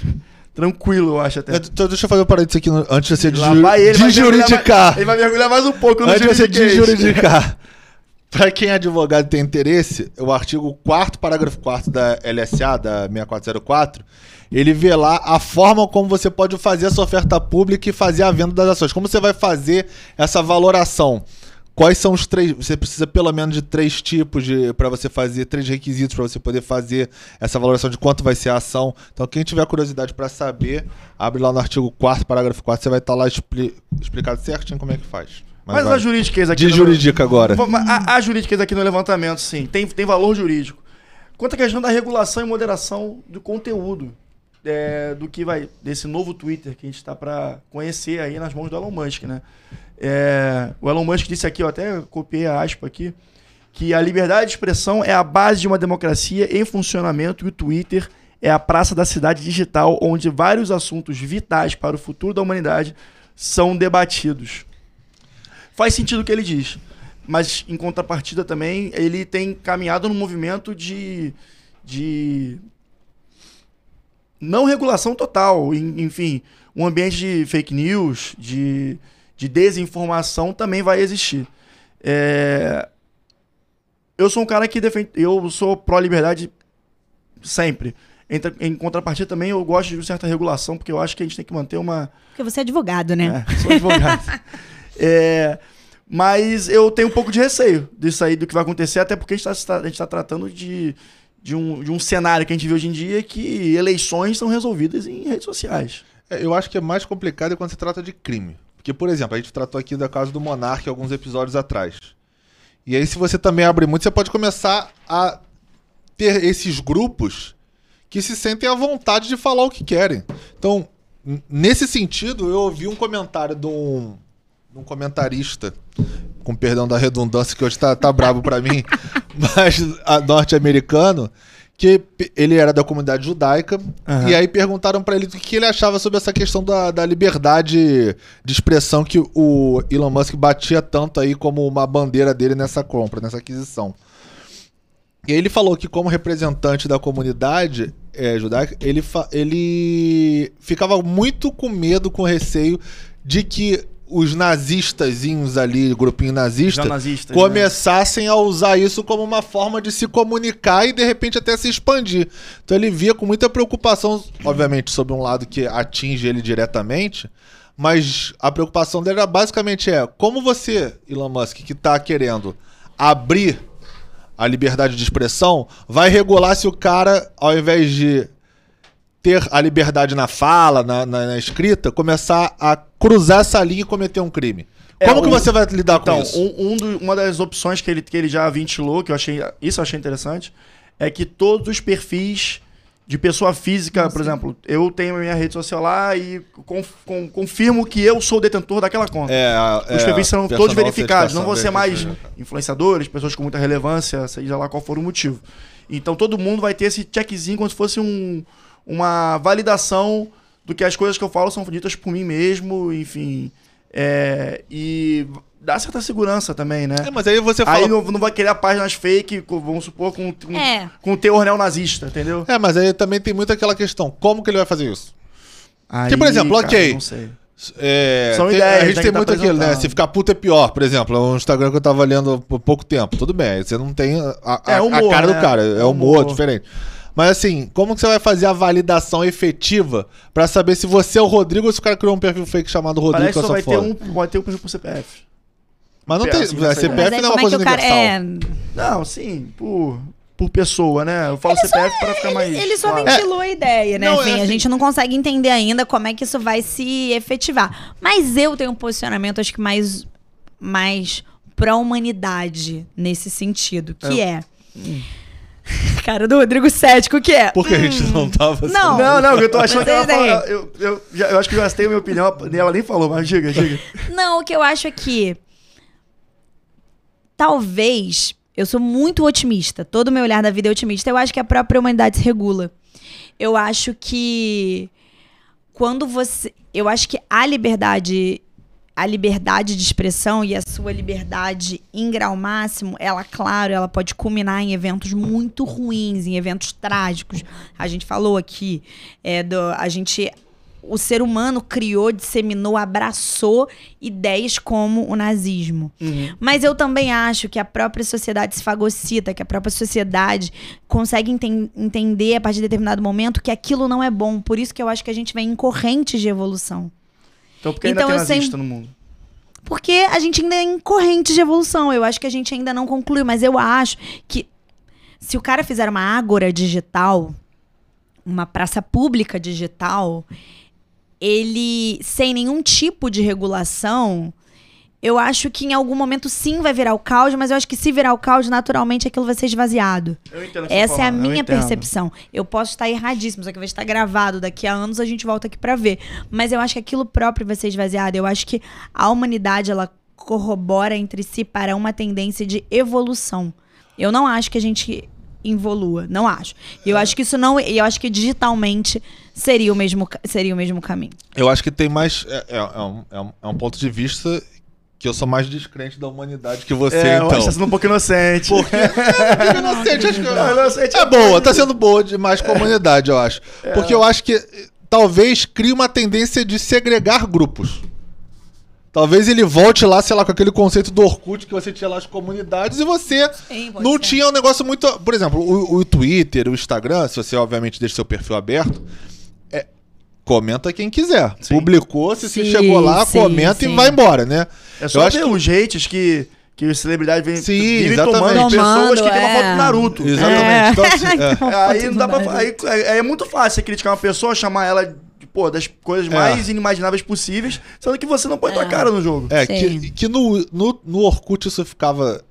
tranquilo, eu acho até.
É, então deixa eu fazer um parênteses aqui no- antes de você
Lá vai ele, vai mergulhar
desjuridicar.
mais- Ele vai mergulhar mais um pouco no
Antes de você
juridiquês.
desjuridicar. Pra quem é advogado e tem interesse, o artigo 4 parágrafo 4 da LSA, da 6404, ele vê lá a forma como você pode fazer essa oferta pública e fazer a venda das ações. Como você vai fazer essa valoração? Quais são os três? Você precisa pelo menos de três tipos de para você fazer, três requisitos para você poder fazer essa valoração de quanto vai ser a ação. Então, quem tiver curiosidade para saber, abre lá no artigo 4 parágrafo 4, você vai estar lá expli- explicado certinho como é que faz.
Mas
vai.
a juridiquês aqui.
De
no-
juridica agora.
A, a juridiquês aqui no levantamento, sim, tem, tem valor jurídico. Quanto à questão da regulação e moderação do conteúdo é, do que vai desse novo Twitter que a gente está para conhecer aí nas mãos do Elon Musk, né? É, o Elon Musk disse aqui, eu até copiei a aspa aqui, que a liberdade de expressão é a base de uma democracia em funcionamento e o Twitter é a praça da cidade digital onde vários assuntos vitais para o futuro da humanidade são debatidos. Faz sentido o que ele diz. Mas, em contrapartida também, ele tem caminhado num movimento de. de não regulação total. En- Enfim, um ambiente de fake news, de, de desinformação também vai existir. É, Eu sou um cara que defende. Eu sou pró-liberdade sempre. Em, tra- em contrapartida também, eu gosto de certa regulação, porque eu acho que a gente tem que manter uma.
Porque você é advogado, né?
É, sou advogado. É, mas eu tenho um pouco de receio disso aí, do que vai acontecer, até porque a gente está tratando de, de, um, de um cenário que a gente vê hoje em dia que eleições são resolvidas em redes sociais.
É, eu acho que é mais complicado quando se trata de crime. Porque, por exemplo, a gente tratou aqui da casa do Monark alguns episódios atrás. E aí, se você também abre muito, você pode começar a ter esses grupos que se sentem à vontade de falar o que querem. Então, nesse sentido, eu ouvi um comentário de um, de um comentarista, com perdão da redundância, que hoje tá, tá bravo pra mim, mas norte-americano, que ele era da comunidade judaica,
Aham.
e aí perguntaram pra ele o que ele achava sobre essa questão da, da liberdade de expressão que o Elon Musk batia tanto aí como uma bandeira dele nessa compra, nessa aquisição. E aí ele falou que como representante da comunidade é, judaica, ele, ele ficava muito com medo, com receio de que os nazistazinhos ali, grupinho nazista,
né?
começassem a usar isso como uma forma de se comunicar e de repente até se expandir. Então ele via com muita preocupação, obviamente, sobre um lado que atinge ele diretamente, mas a preocupação dele era basicamente é como você, Elon Musk, que está querendo abrir a liberdade de expressão, vai regular se o cara, ao invés de ter a liberdade na fala, na, na- na escrita, começar a cruzar essa linha e cometer um crime.
É,
Como que
o-
você vai lidar
Então,
com isso?
um, um do- uma das opções que ele, que ele já ventilou, que eu achei. Isso eu achei interessante, é que todos os perfis de pessoa física, por exemplo, eu tenho a minha rede social lá e conf- com- confirmo que eu sou o detentor daquela conta.
É,
Os
é,
perfis serão todos verificados, não vão ser mais
verification.
influenciadores, pessoas com muita relevância, seja lá qual for o motivo. Então todo mundo vai ter esse checkzinho como se fosse um, uma validação do que as coisas que eu falo são ditas por mim mesmo, enfim. É, e dá certa segurança também, né?
É, mas aí você fala.
Aí não, não vai criar páginas fake, vamos supor, com, com,
É.
com teor neonazista, entendeu?
É, mas aí também tem muito aquela questão. Como que ele vai fazer isso?
Aí,
por exemplo,
cara,
ok.
Não sei.
É,
São
tem-
ideias,
A gente
tem
tem
que
muito
tá
aquilo, né? Se ficar puto é pior, por exemplo. É um Instagram que eu tava lendo há pouco tempo. Tudo bem, aí você não tem a, a-
É
a
humor,
cara
né?
do cara. É
É
humor,
humor.
diferente. Mas assim, como que você vai fazer a validação efetiva pra saber se você é o Rodrigo ou se o cara criou um perfil fake chamado Rodrigo
Parece
com
só
essa
vai ter
foto?
um, vai ter um perfil por CPF.
Mas não tem.
assim,
a.
Mas
CPF
aí
não é uma
como é que
coisa
o cara.
universal.
É...
Não, sim, por, por pessoa, né? Eu falo CPF pra ficar mais.
Ele só
claro.
ventilou a ideia, né?
Não, é
Enfim, a
assim-
gente não consegue entender ainda como é que isso vai se efetivar. Mas eu tenho um posicionamento, acho que mais, mais pró-humanidade nesse sentido, que é. Cara do Rodrigo Cético, que é.
Porque a gente não tava. assim.
Não.
Não, não, eu tô achando que ela fala, eu, eu, já- eu acho que eu já tenho a minha opinião, e ela nem falou, mas diga, diga.
Não, o que eu acho é que. Talvez. Eu sou muito otimista. Todo o meu olhar da vida é otimista. Eu acho que a própria humanidade se regula. Eu acho que. Quando você. Eu acho que a liberdade a liberdade de expressão e a sua liberdade em grau máximo, ela, claro, ela pode culminar em eventos muito ruins, em eventos trágicos. A gente falou aqui, é, do, a gente o ser humano criou, disseminou, abraçou ideias como o nazismo.
Uhum.
Mas eu também acho que a própria sociedade se fagocita, que a própria sociedade consegue enten entender a partir de determinado momento que aquilo não é bom. Por isso que eu acho que a gente vem em correntes de evolução.
Então por que ainda
Então,
tem
eu sempre-
nazista no mundo?
Porque a gente ainda é em corrente de evolução. Eu acho que a gente ainda não concluiu, mas eu acho que se o cara fizer uma ágora digital, uma praça pública digital, ele sem nenhum tipo de regulação, eu acho que em algum momento sim vai virar o caos, mas eu acho que se virar o caos, naturalmente aquilo vai ser esvaziado.
Eu entendo
Essa é a
eu
minha
entendo.
percepção. Eu posso estar erradíssimo, só que vai estar gravado. Daqui a anos a gente volta aqui pra ver. Mas eu acho que aquilo próprio vai ser esvaziado. Eu acho que a humanidade, ela corrobora entre si para uma tendência de evolução. Eu não acho que a gente evolua, não acho. E eu acho que isso não, e eu acho que digitalmente seria o mesmo, seria o mesmo caminho.
Eu acho que tem mais. É, é- é um, é um- é um ponto de vista que eu sou mais descrente da humanidade que você,
É, eu
então.
acho que tá sendo um pouco inocente.
Porque é, inocente, acho que
Não, inocente
é boa, tá sendo boa demais com a humanidade, eu acho. Porque eu acho que eh, talvez crie uma tendência de segregar grupos. Talvez ele volte lá, sei lá, com aquele conceito do Orkut que você tinha lá as comunidades e você
Sim,
não
ser.
tinha um negócio muito. Por exemplo, o, o Twitter, o Instagram, se você obviamente deixa seu perfil aberto, é, comenta quem quiser.
Sim.
Publicou, se você
Sim,
chegou lá,
sim,
comenta
sim.
e vai embora, né?
É só
Eu acho
ver
que-
os hates que, que os celebridades vêm
Sim, exatamente.
tomando de pessoas que tem uma
é.
foto do Naruto.
Exatamente. Então, assim, é.
É, aí não dá pra, aí, é, é muito fácil você criticar uma pessoa, chamar ela de, pô, das coisas
É.
mais inimagináveis possíveis, sendo que você não põe tua cara no jogo.
É,
Sim.
que, que no, no, no Orkut isso ficava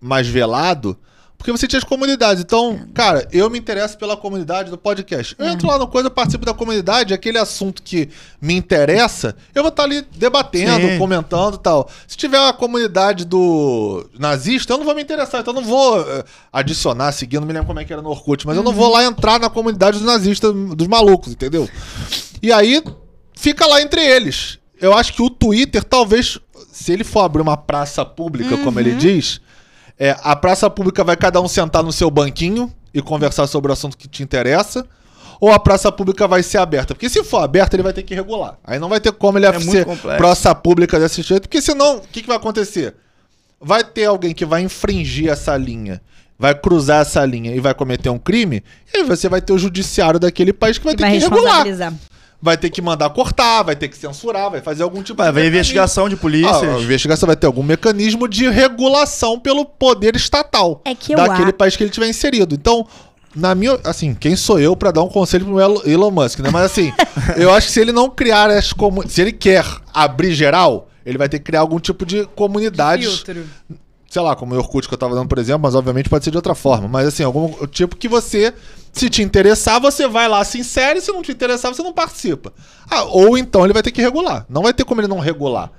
mais velado, porque você tinha as comunidades. Então, cara, eu me interesso pela comunidade do podcast. Eu entro lá no coisa, participo da comunidade, aquele assunto que me interessa, eu vou estar ali debatendo,
Sim.
comentando e tal. Se tiver uma comunidade do nazista, eu não vou me interessar, então eu não vou eh, adicionar, seguir, não me lembro como é que era no Orkut, mas eu não vou lá entrar na comunidade dos nazistas, dos malucos, entendeu? E aí, fica lá entre eles. Eu acho que o Twitter, talvez, se ele for abrir uma praça pública, como ele diz, é, a praça pública vai cada um sentar no seu banquinho e conversar sobre o assunto que te interessa. Ou a praça pública vai ser aberta? Porque se for aberta, ele vai ter que regular. Aí não vai ter como ele
É muito
ser
complexo.
praça pública desse jeito, porque senão, o que, que vai acontecer? Vai ter alguém que vai infringir essa linha, vai cruzar essa linha e vai cometer um crime, e aí você vai ter o judiciário daquele país que vai
Que
ter
vai
que regular. Vai ter que mandar cortar, vai ter que censurar, vai fazer algum tipo
Vai haver
mecanismo.
investigação de polícias.
Ah, investigação vai ter algum mecanismo de regulação pelo poder estatal
É que eu
daquele
a-
país que ele tiver inserido. Então, na minha, assim, quem sou eu pra dar um conselho pro Elo- Elon Musk, né? Mas assim, eu acho que se ele não criar as comu- se ele quer abrir geral, ele vai ter que criar algum tipo de comunidades sei lá, como o Orkut que eu tava dando, por exemplo, mas obviamente pode ser de outra forma. Mas assim, algum tipo que você, se te interessar, você vai lá, se insere, se não te interessar, você não participa. Ah, ou então ele vai ter que regular. Não vai ter como ele não regular.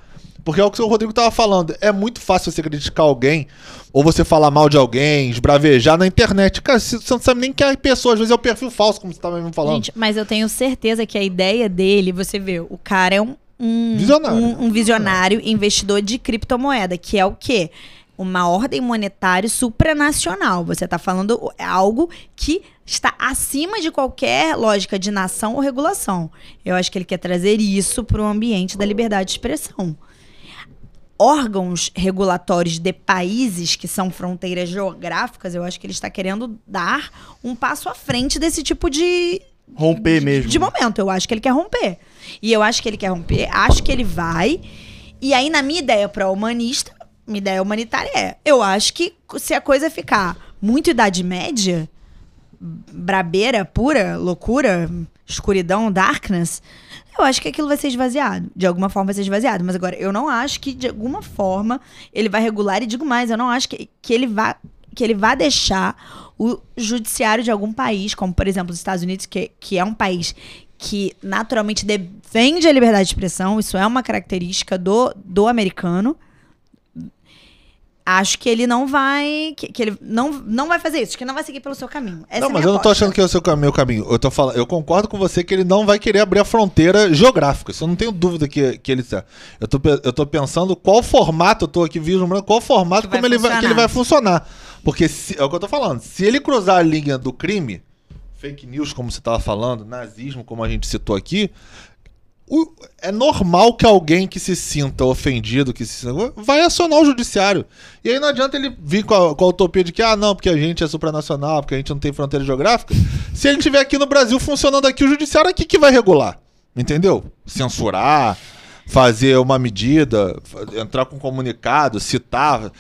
Porque é o que o Rodrigo tava falando. É muito fácil você criticar alguém, ou você falar mal de alguém, esbravejar na internet. Cara, você não sabe nem que a pessoa, às vezes é o perfil falso, como você tava me falando.
Gente, mas eu tenho certeza que a ideia dele, você vê, o cara é um, um
Visionário.
um, um visionário investidor de criptomoeda, que é o quê? Uma ordem monetária supranacional. Você está falando algo que está acima de qualquer lógica de nação ou regulação. Eu acho que ele quer trazer isso para o ambiente da liberdade de expressão. Órgãos regulatórios de países que são fronteiras geográficas, eu acho que ele está querendo dar um passo à frente desse tipo de,
Romper mesmo.
de momento. Eu acho que ele quer romper. E eu acho que ele quer romper, acho que ele vai. E aí, na minha ideia para humanista, minha ideia humanitária é: eu acho que se a coisa ficar muito Idade Média, brabeira, pura, loucura, escuridão, darkness, eu acho que aquilo vai ser esvaziado. De alguma forma vai ser esvaziado. Mas agora, eu não acho que de alguma forma ele vai regular. E digo mais, eu não acho que, que ele vá que ele vá deixar o judiciário de algum país, como por exemplo os Estados Unidos, que, que é um país que naturalmente defende a liberdade de expressão, isso é uma característica do, do americano. Acho que ele não vai. Que, que ele não, não vai fazer isso, que não vai seguir pelo seu caminho. Essa
não,
é a
mas eu não tô
aposta.
achando que é o seu meu caminho. Eu tô falando, eu concordo com você que ele não vai querer abrir a fronteira geográfica. Isso eu não tenho dúvida que, que ele tá. Eu tô, eu tô pensando qual formato, eu tô aqui vislumbrando qual formato
Que
como ele vai, que ele
funcionar.
vai funcionar. Porque se- é o que eu tô falando. Se ele cruzar a linha do crime, fake news, como você tava falando, nazismo, como a gente citou aqui, o- é normal que alguém que se sinta ofendido, que se sinta, vai acionar o judiciário. E aí não adianta ele vir com a, com a utopia de que, ah, não, porque a gente é supranacional, porque a gente não tem fronteira geográfica. Se ele estiver aqui no Brasil funcionando aqui, o judiciário é aqui que vai regular. Entendeu? Censurar, fazer uma medida, entrar com um comunicado, citar.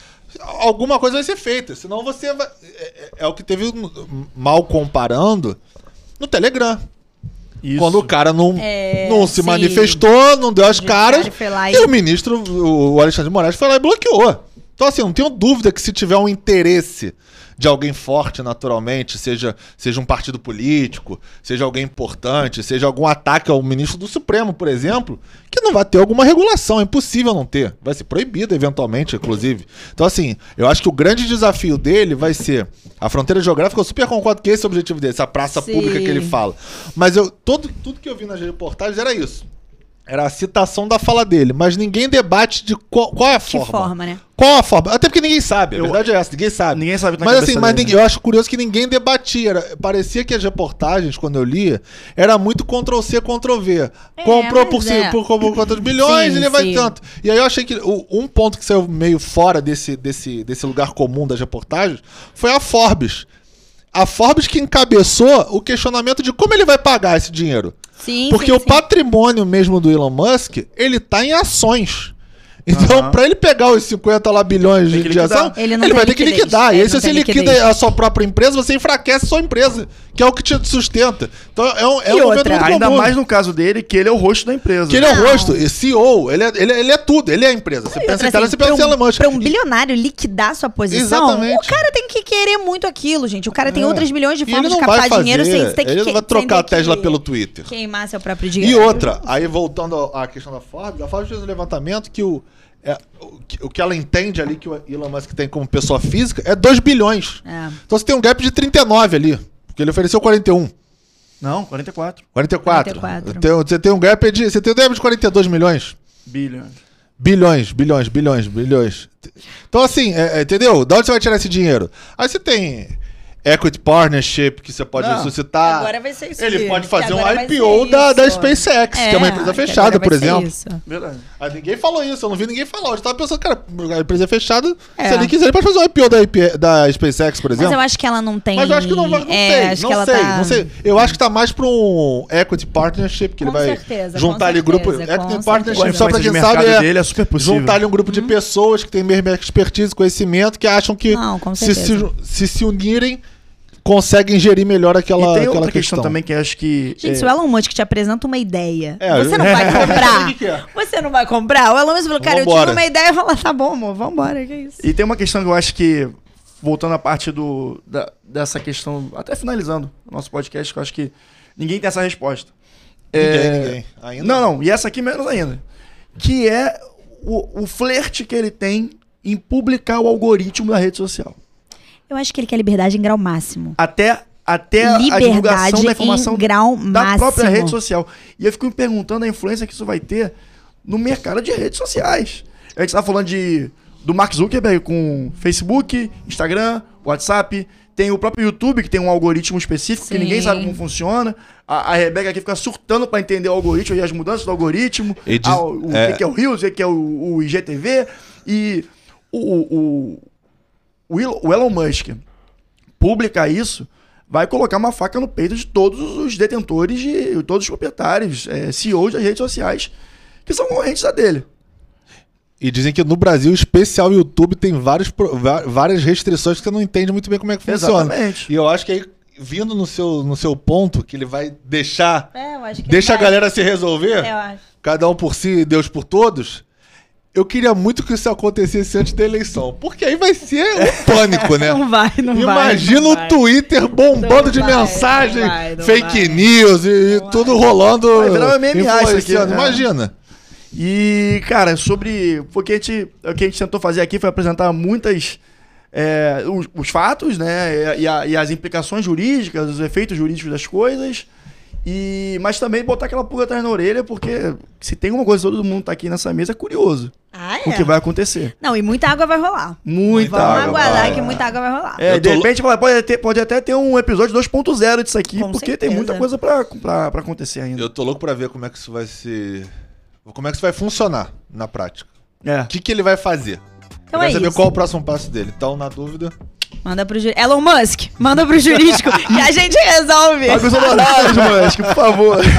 Alguma coisa vai ser feita. Senão você vai. É, é- é o que teve mal comparando no Telegram.
Isso.
Quando o cara não,
É,
não se
sim.
manifestou, não deu as caras. E...
e-
o ministro, o Alexandre de Moraes, foi lá e bloqueou. Então, assim, eu não tenho dúvida que se tiver um interesse de alguém forte, naturalmente, seja, seja um partido político, seja alguém importante, seja algum ataque ao ministro do Supremo, por exemplo, que não vai ter alguma regulação. É impossível não ter. Vai ser proibido, eventualmente, inclusive. Então, assim, eu acho que o grande desafio dele vai ser a fronteira geográfica. Eu super concordo que esse é o objetivo dele, essa praça
Sim.
pública que ele fala. Mas eu, todo, tudo que eu vi nas reportagens era isso. Era a citação da fala dele, mas ninguém debate de qual, qual é a
Que
forma.
forma, né?
Qual a forma? Até porque ninguém sabe, a
Eu-
verdade é essa, ninguém sabe.
Ninguém sabe o que na
Mas assim, mas ninguém- eu acho curioso que ninguém debatia. Era- parecia que as reportagens, quando eu lia, era muito Ctrl-C, Ctrl-V. Comprou por,
mas
ci-
é.
por, por quantos bilhões,
Sim,
ele vai tanto. E aí eu achei que o- um ponto que saiu meio fora desse, desse, desse lugar comum das reportagens foi a Forbes. A Forbes que encabeçou o questionamento de como ele vai pagar esse dinheiro.
Sim,
Porque
sim,
o
sim.
patrimônio mesmo do Elon Musk, ele tá em ações. Então,
Aham.
pra ele pegar os 50 lá bilhões de, de ação,
Ele
ele,
não
vai ter que liquidar. E aí,
não
se você liquida
liquidez.
a sua própria empresa, você enfraquece a sua empresa, que é o que te sustenta. Então, é um, é
E
um momento
outra?
muito
Ainda mais no caso dele, que ele é o rosto da empresa.
Que ele é o
Não.
rosto, e CEO, ele é, ele, é- ele é tudo, ele é a empresa. Você
E
pensa
outra,
em tela,
assim,
você pensa em
um,
Elon Musk.
pra um bilionário liquidar sua posição,
Exatamente.
o cara tem que querer muito aquilo, gente. O cara tem
É.
outras milhões de
E
formas de
não
captar dinheiro sem ter que
Ele não vai trocar a Tesla pelo Twitter.
Queimar seu próprio
E
dinheiro.
outra, aí voltando à questão da Forbes, a Forbes fez um levantamento que o, é, o, que, ela entende ali que o Elon Musk tem como pessoa física é 2 bilhões.
É.
Então você tem um gap de 39 ali, porque ele ofereceu 41.
Não, 44
44.
44.
Então, você tem um gap de. Você tem um gap de 42 milhões.
bilhões.
Bilhões, bilhões, bilhões, bilhões. Então, assim, é, é, entendeu? Da onde você vai tirar esse dinheiro? Aí você tem equity partnership que você pode
Não.
ressuscitar.
Agora vai ser isso
Ele pode fazer um IPO da, da. SpaceX, que é uma empresa
que
fechada, por exemplo.
isso.
Verdade.
Aí ninguém falou isso, eu não vi ninguém falar. Eu tava pensando, cara, a empresa é fechada.
É.
Se ele quiser, ele pode fazer um IPO da, IP da SpaceX, por
Mas
exemplo.
eu acho que ela não tem.
Mas eu acho que não vai. Não
é,
sei, não
que ela
sei,
tá...
não sei. Eu acho que tá mais pra um equity partnership, que
Com
ele vai
certeza,
juntar ali
certeza,
grupo.
com
Equity
certeza.
partnership,
Com a
só pra
influência
quem
de
sabe, é
dele é super possível.
juntar ali um grupo de pessoas que têm mesma expertise, conhecimento, que acham que
certeza.
se se unirem, conseguem gerir melhor aquela,
e tem
aquela
outra questão,
questão.
também que eu acho que.
Gente,
é,
se o Elon Musk te apresenta uma ideia,
É,
você
eu-
não vai
Eu sei o
comprar.
é.
Você não vai comprar? O Elon Musk falou, cara, eu
Vambora.
tive uma ideia e falar, tá bom, amor, vambora, que isso.
E tem uma questão que eu acho que, voltando à parte do, da- dessa questão, até finalizando o nosso podcast, que eu acho que ninguém tem essa resposta.
Ninguém,
É,
ninguém. Ainda
Não, não, e essa aqui menos ainda. Que é o, o flerte que ele tem em publicar o algoritmo da rede social.
Eu acho que ele quer liberdade em grau máximo.
Até, até a divulgação
Liberdade
da informação
em grau
da
máximo.
própria rede social. E eu fico me perguntando a influência que isso vai ter no mercado de redes sociais. A gente tá falando de, do Mark Zuckerberg com Facebook, Instagram, WhatsApp. Tem o próprio YouTube, que tem um algoritmo específico que
Sim.
ninguém sabe como funciona. A, a Rebeca aqui fica surtando para entender o algoritmo e as mudanças do algoritmo.
Diz-
Ah, o, o
é.
que que é o Reels, o que que é o, o IGTV. E o, o, o, Elon- o Elon Musk publicar isso vai colocar uma faca no peito de todos os detentores, de todos os proprietários, é, CEOs das redes sociais, que são concorrentes da dele.
E dizem que no Brasil, o especial YouTube tem vários, várias restrições que você não entende muito bem como é que funciona.
Exatamente.
E eu acho que aí, vindo no seu, no seu ponto, que ele vai deixar.
É, eu acho que
Deixa a
vai-
galera se resolver,
Eu acho.
cada um por si, Deus por todos. Eu queria muito que isso acontecesse antes da eleição. Porque aí vai ser um pânico, né?
Não vai, não vai.
Imagina o
vai.
Twitter bombando
Não
de
vai,
mensagem,
não vai, não
fake
vai.
news e
Não
tudo
vai.
rolando.
Vai virar uma MMA isso aqui, né?
Imagina.
E, cara, sobre. Porque a gente, o que a gente tentou fazer aqui foi apresentar muitas. é, os, os fatos, né? E, a- e as implicações jurídicas, os efeitos jurídicos das coisas. E, mas também botar aquela pulga atrás na orelha, porque se tem uma coisa que todo mundo tá aqui nessa mesa, é curioso
Ah,
com o que
é?
vai acontecer.
Não, e muita água vai rolar.
Muita
Vamos
água.
aguardar
vai.
que muita água vai rolar.
É, de repente pode, ter- pode até ter um episódio 2.0 disso aqui,
Com
porque tem
certeza.
muita coisa pra, pra, pra acontecer ainda.
Eu tô louco pra ver como é que isso vai se. Como é que isso vai funcionar na prática.
É.
O que, que ele vai fazer?
Então
eu quero
é
saber
isso.
qual é o próximo passo dele. Então, na dúvida.
Manda pro jurídico. Elon Musk, manda pro jurídico que a gente resolve.
Paga os honorários, Musk, por favor.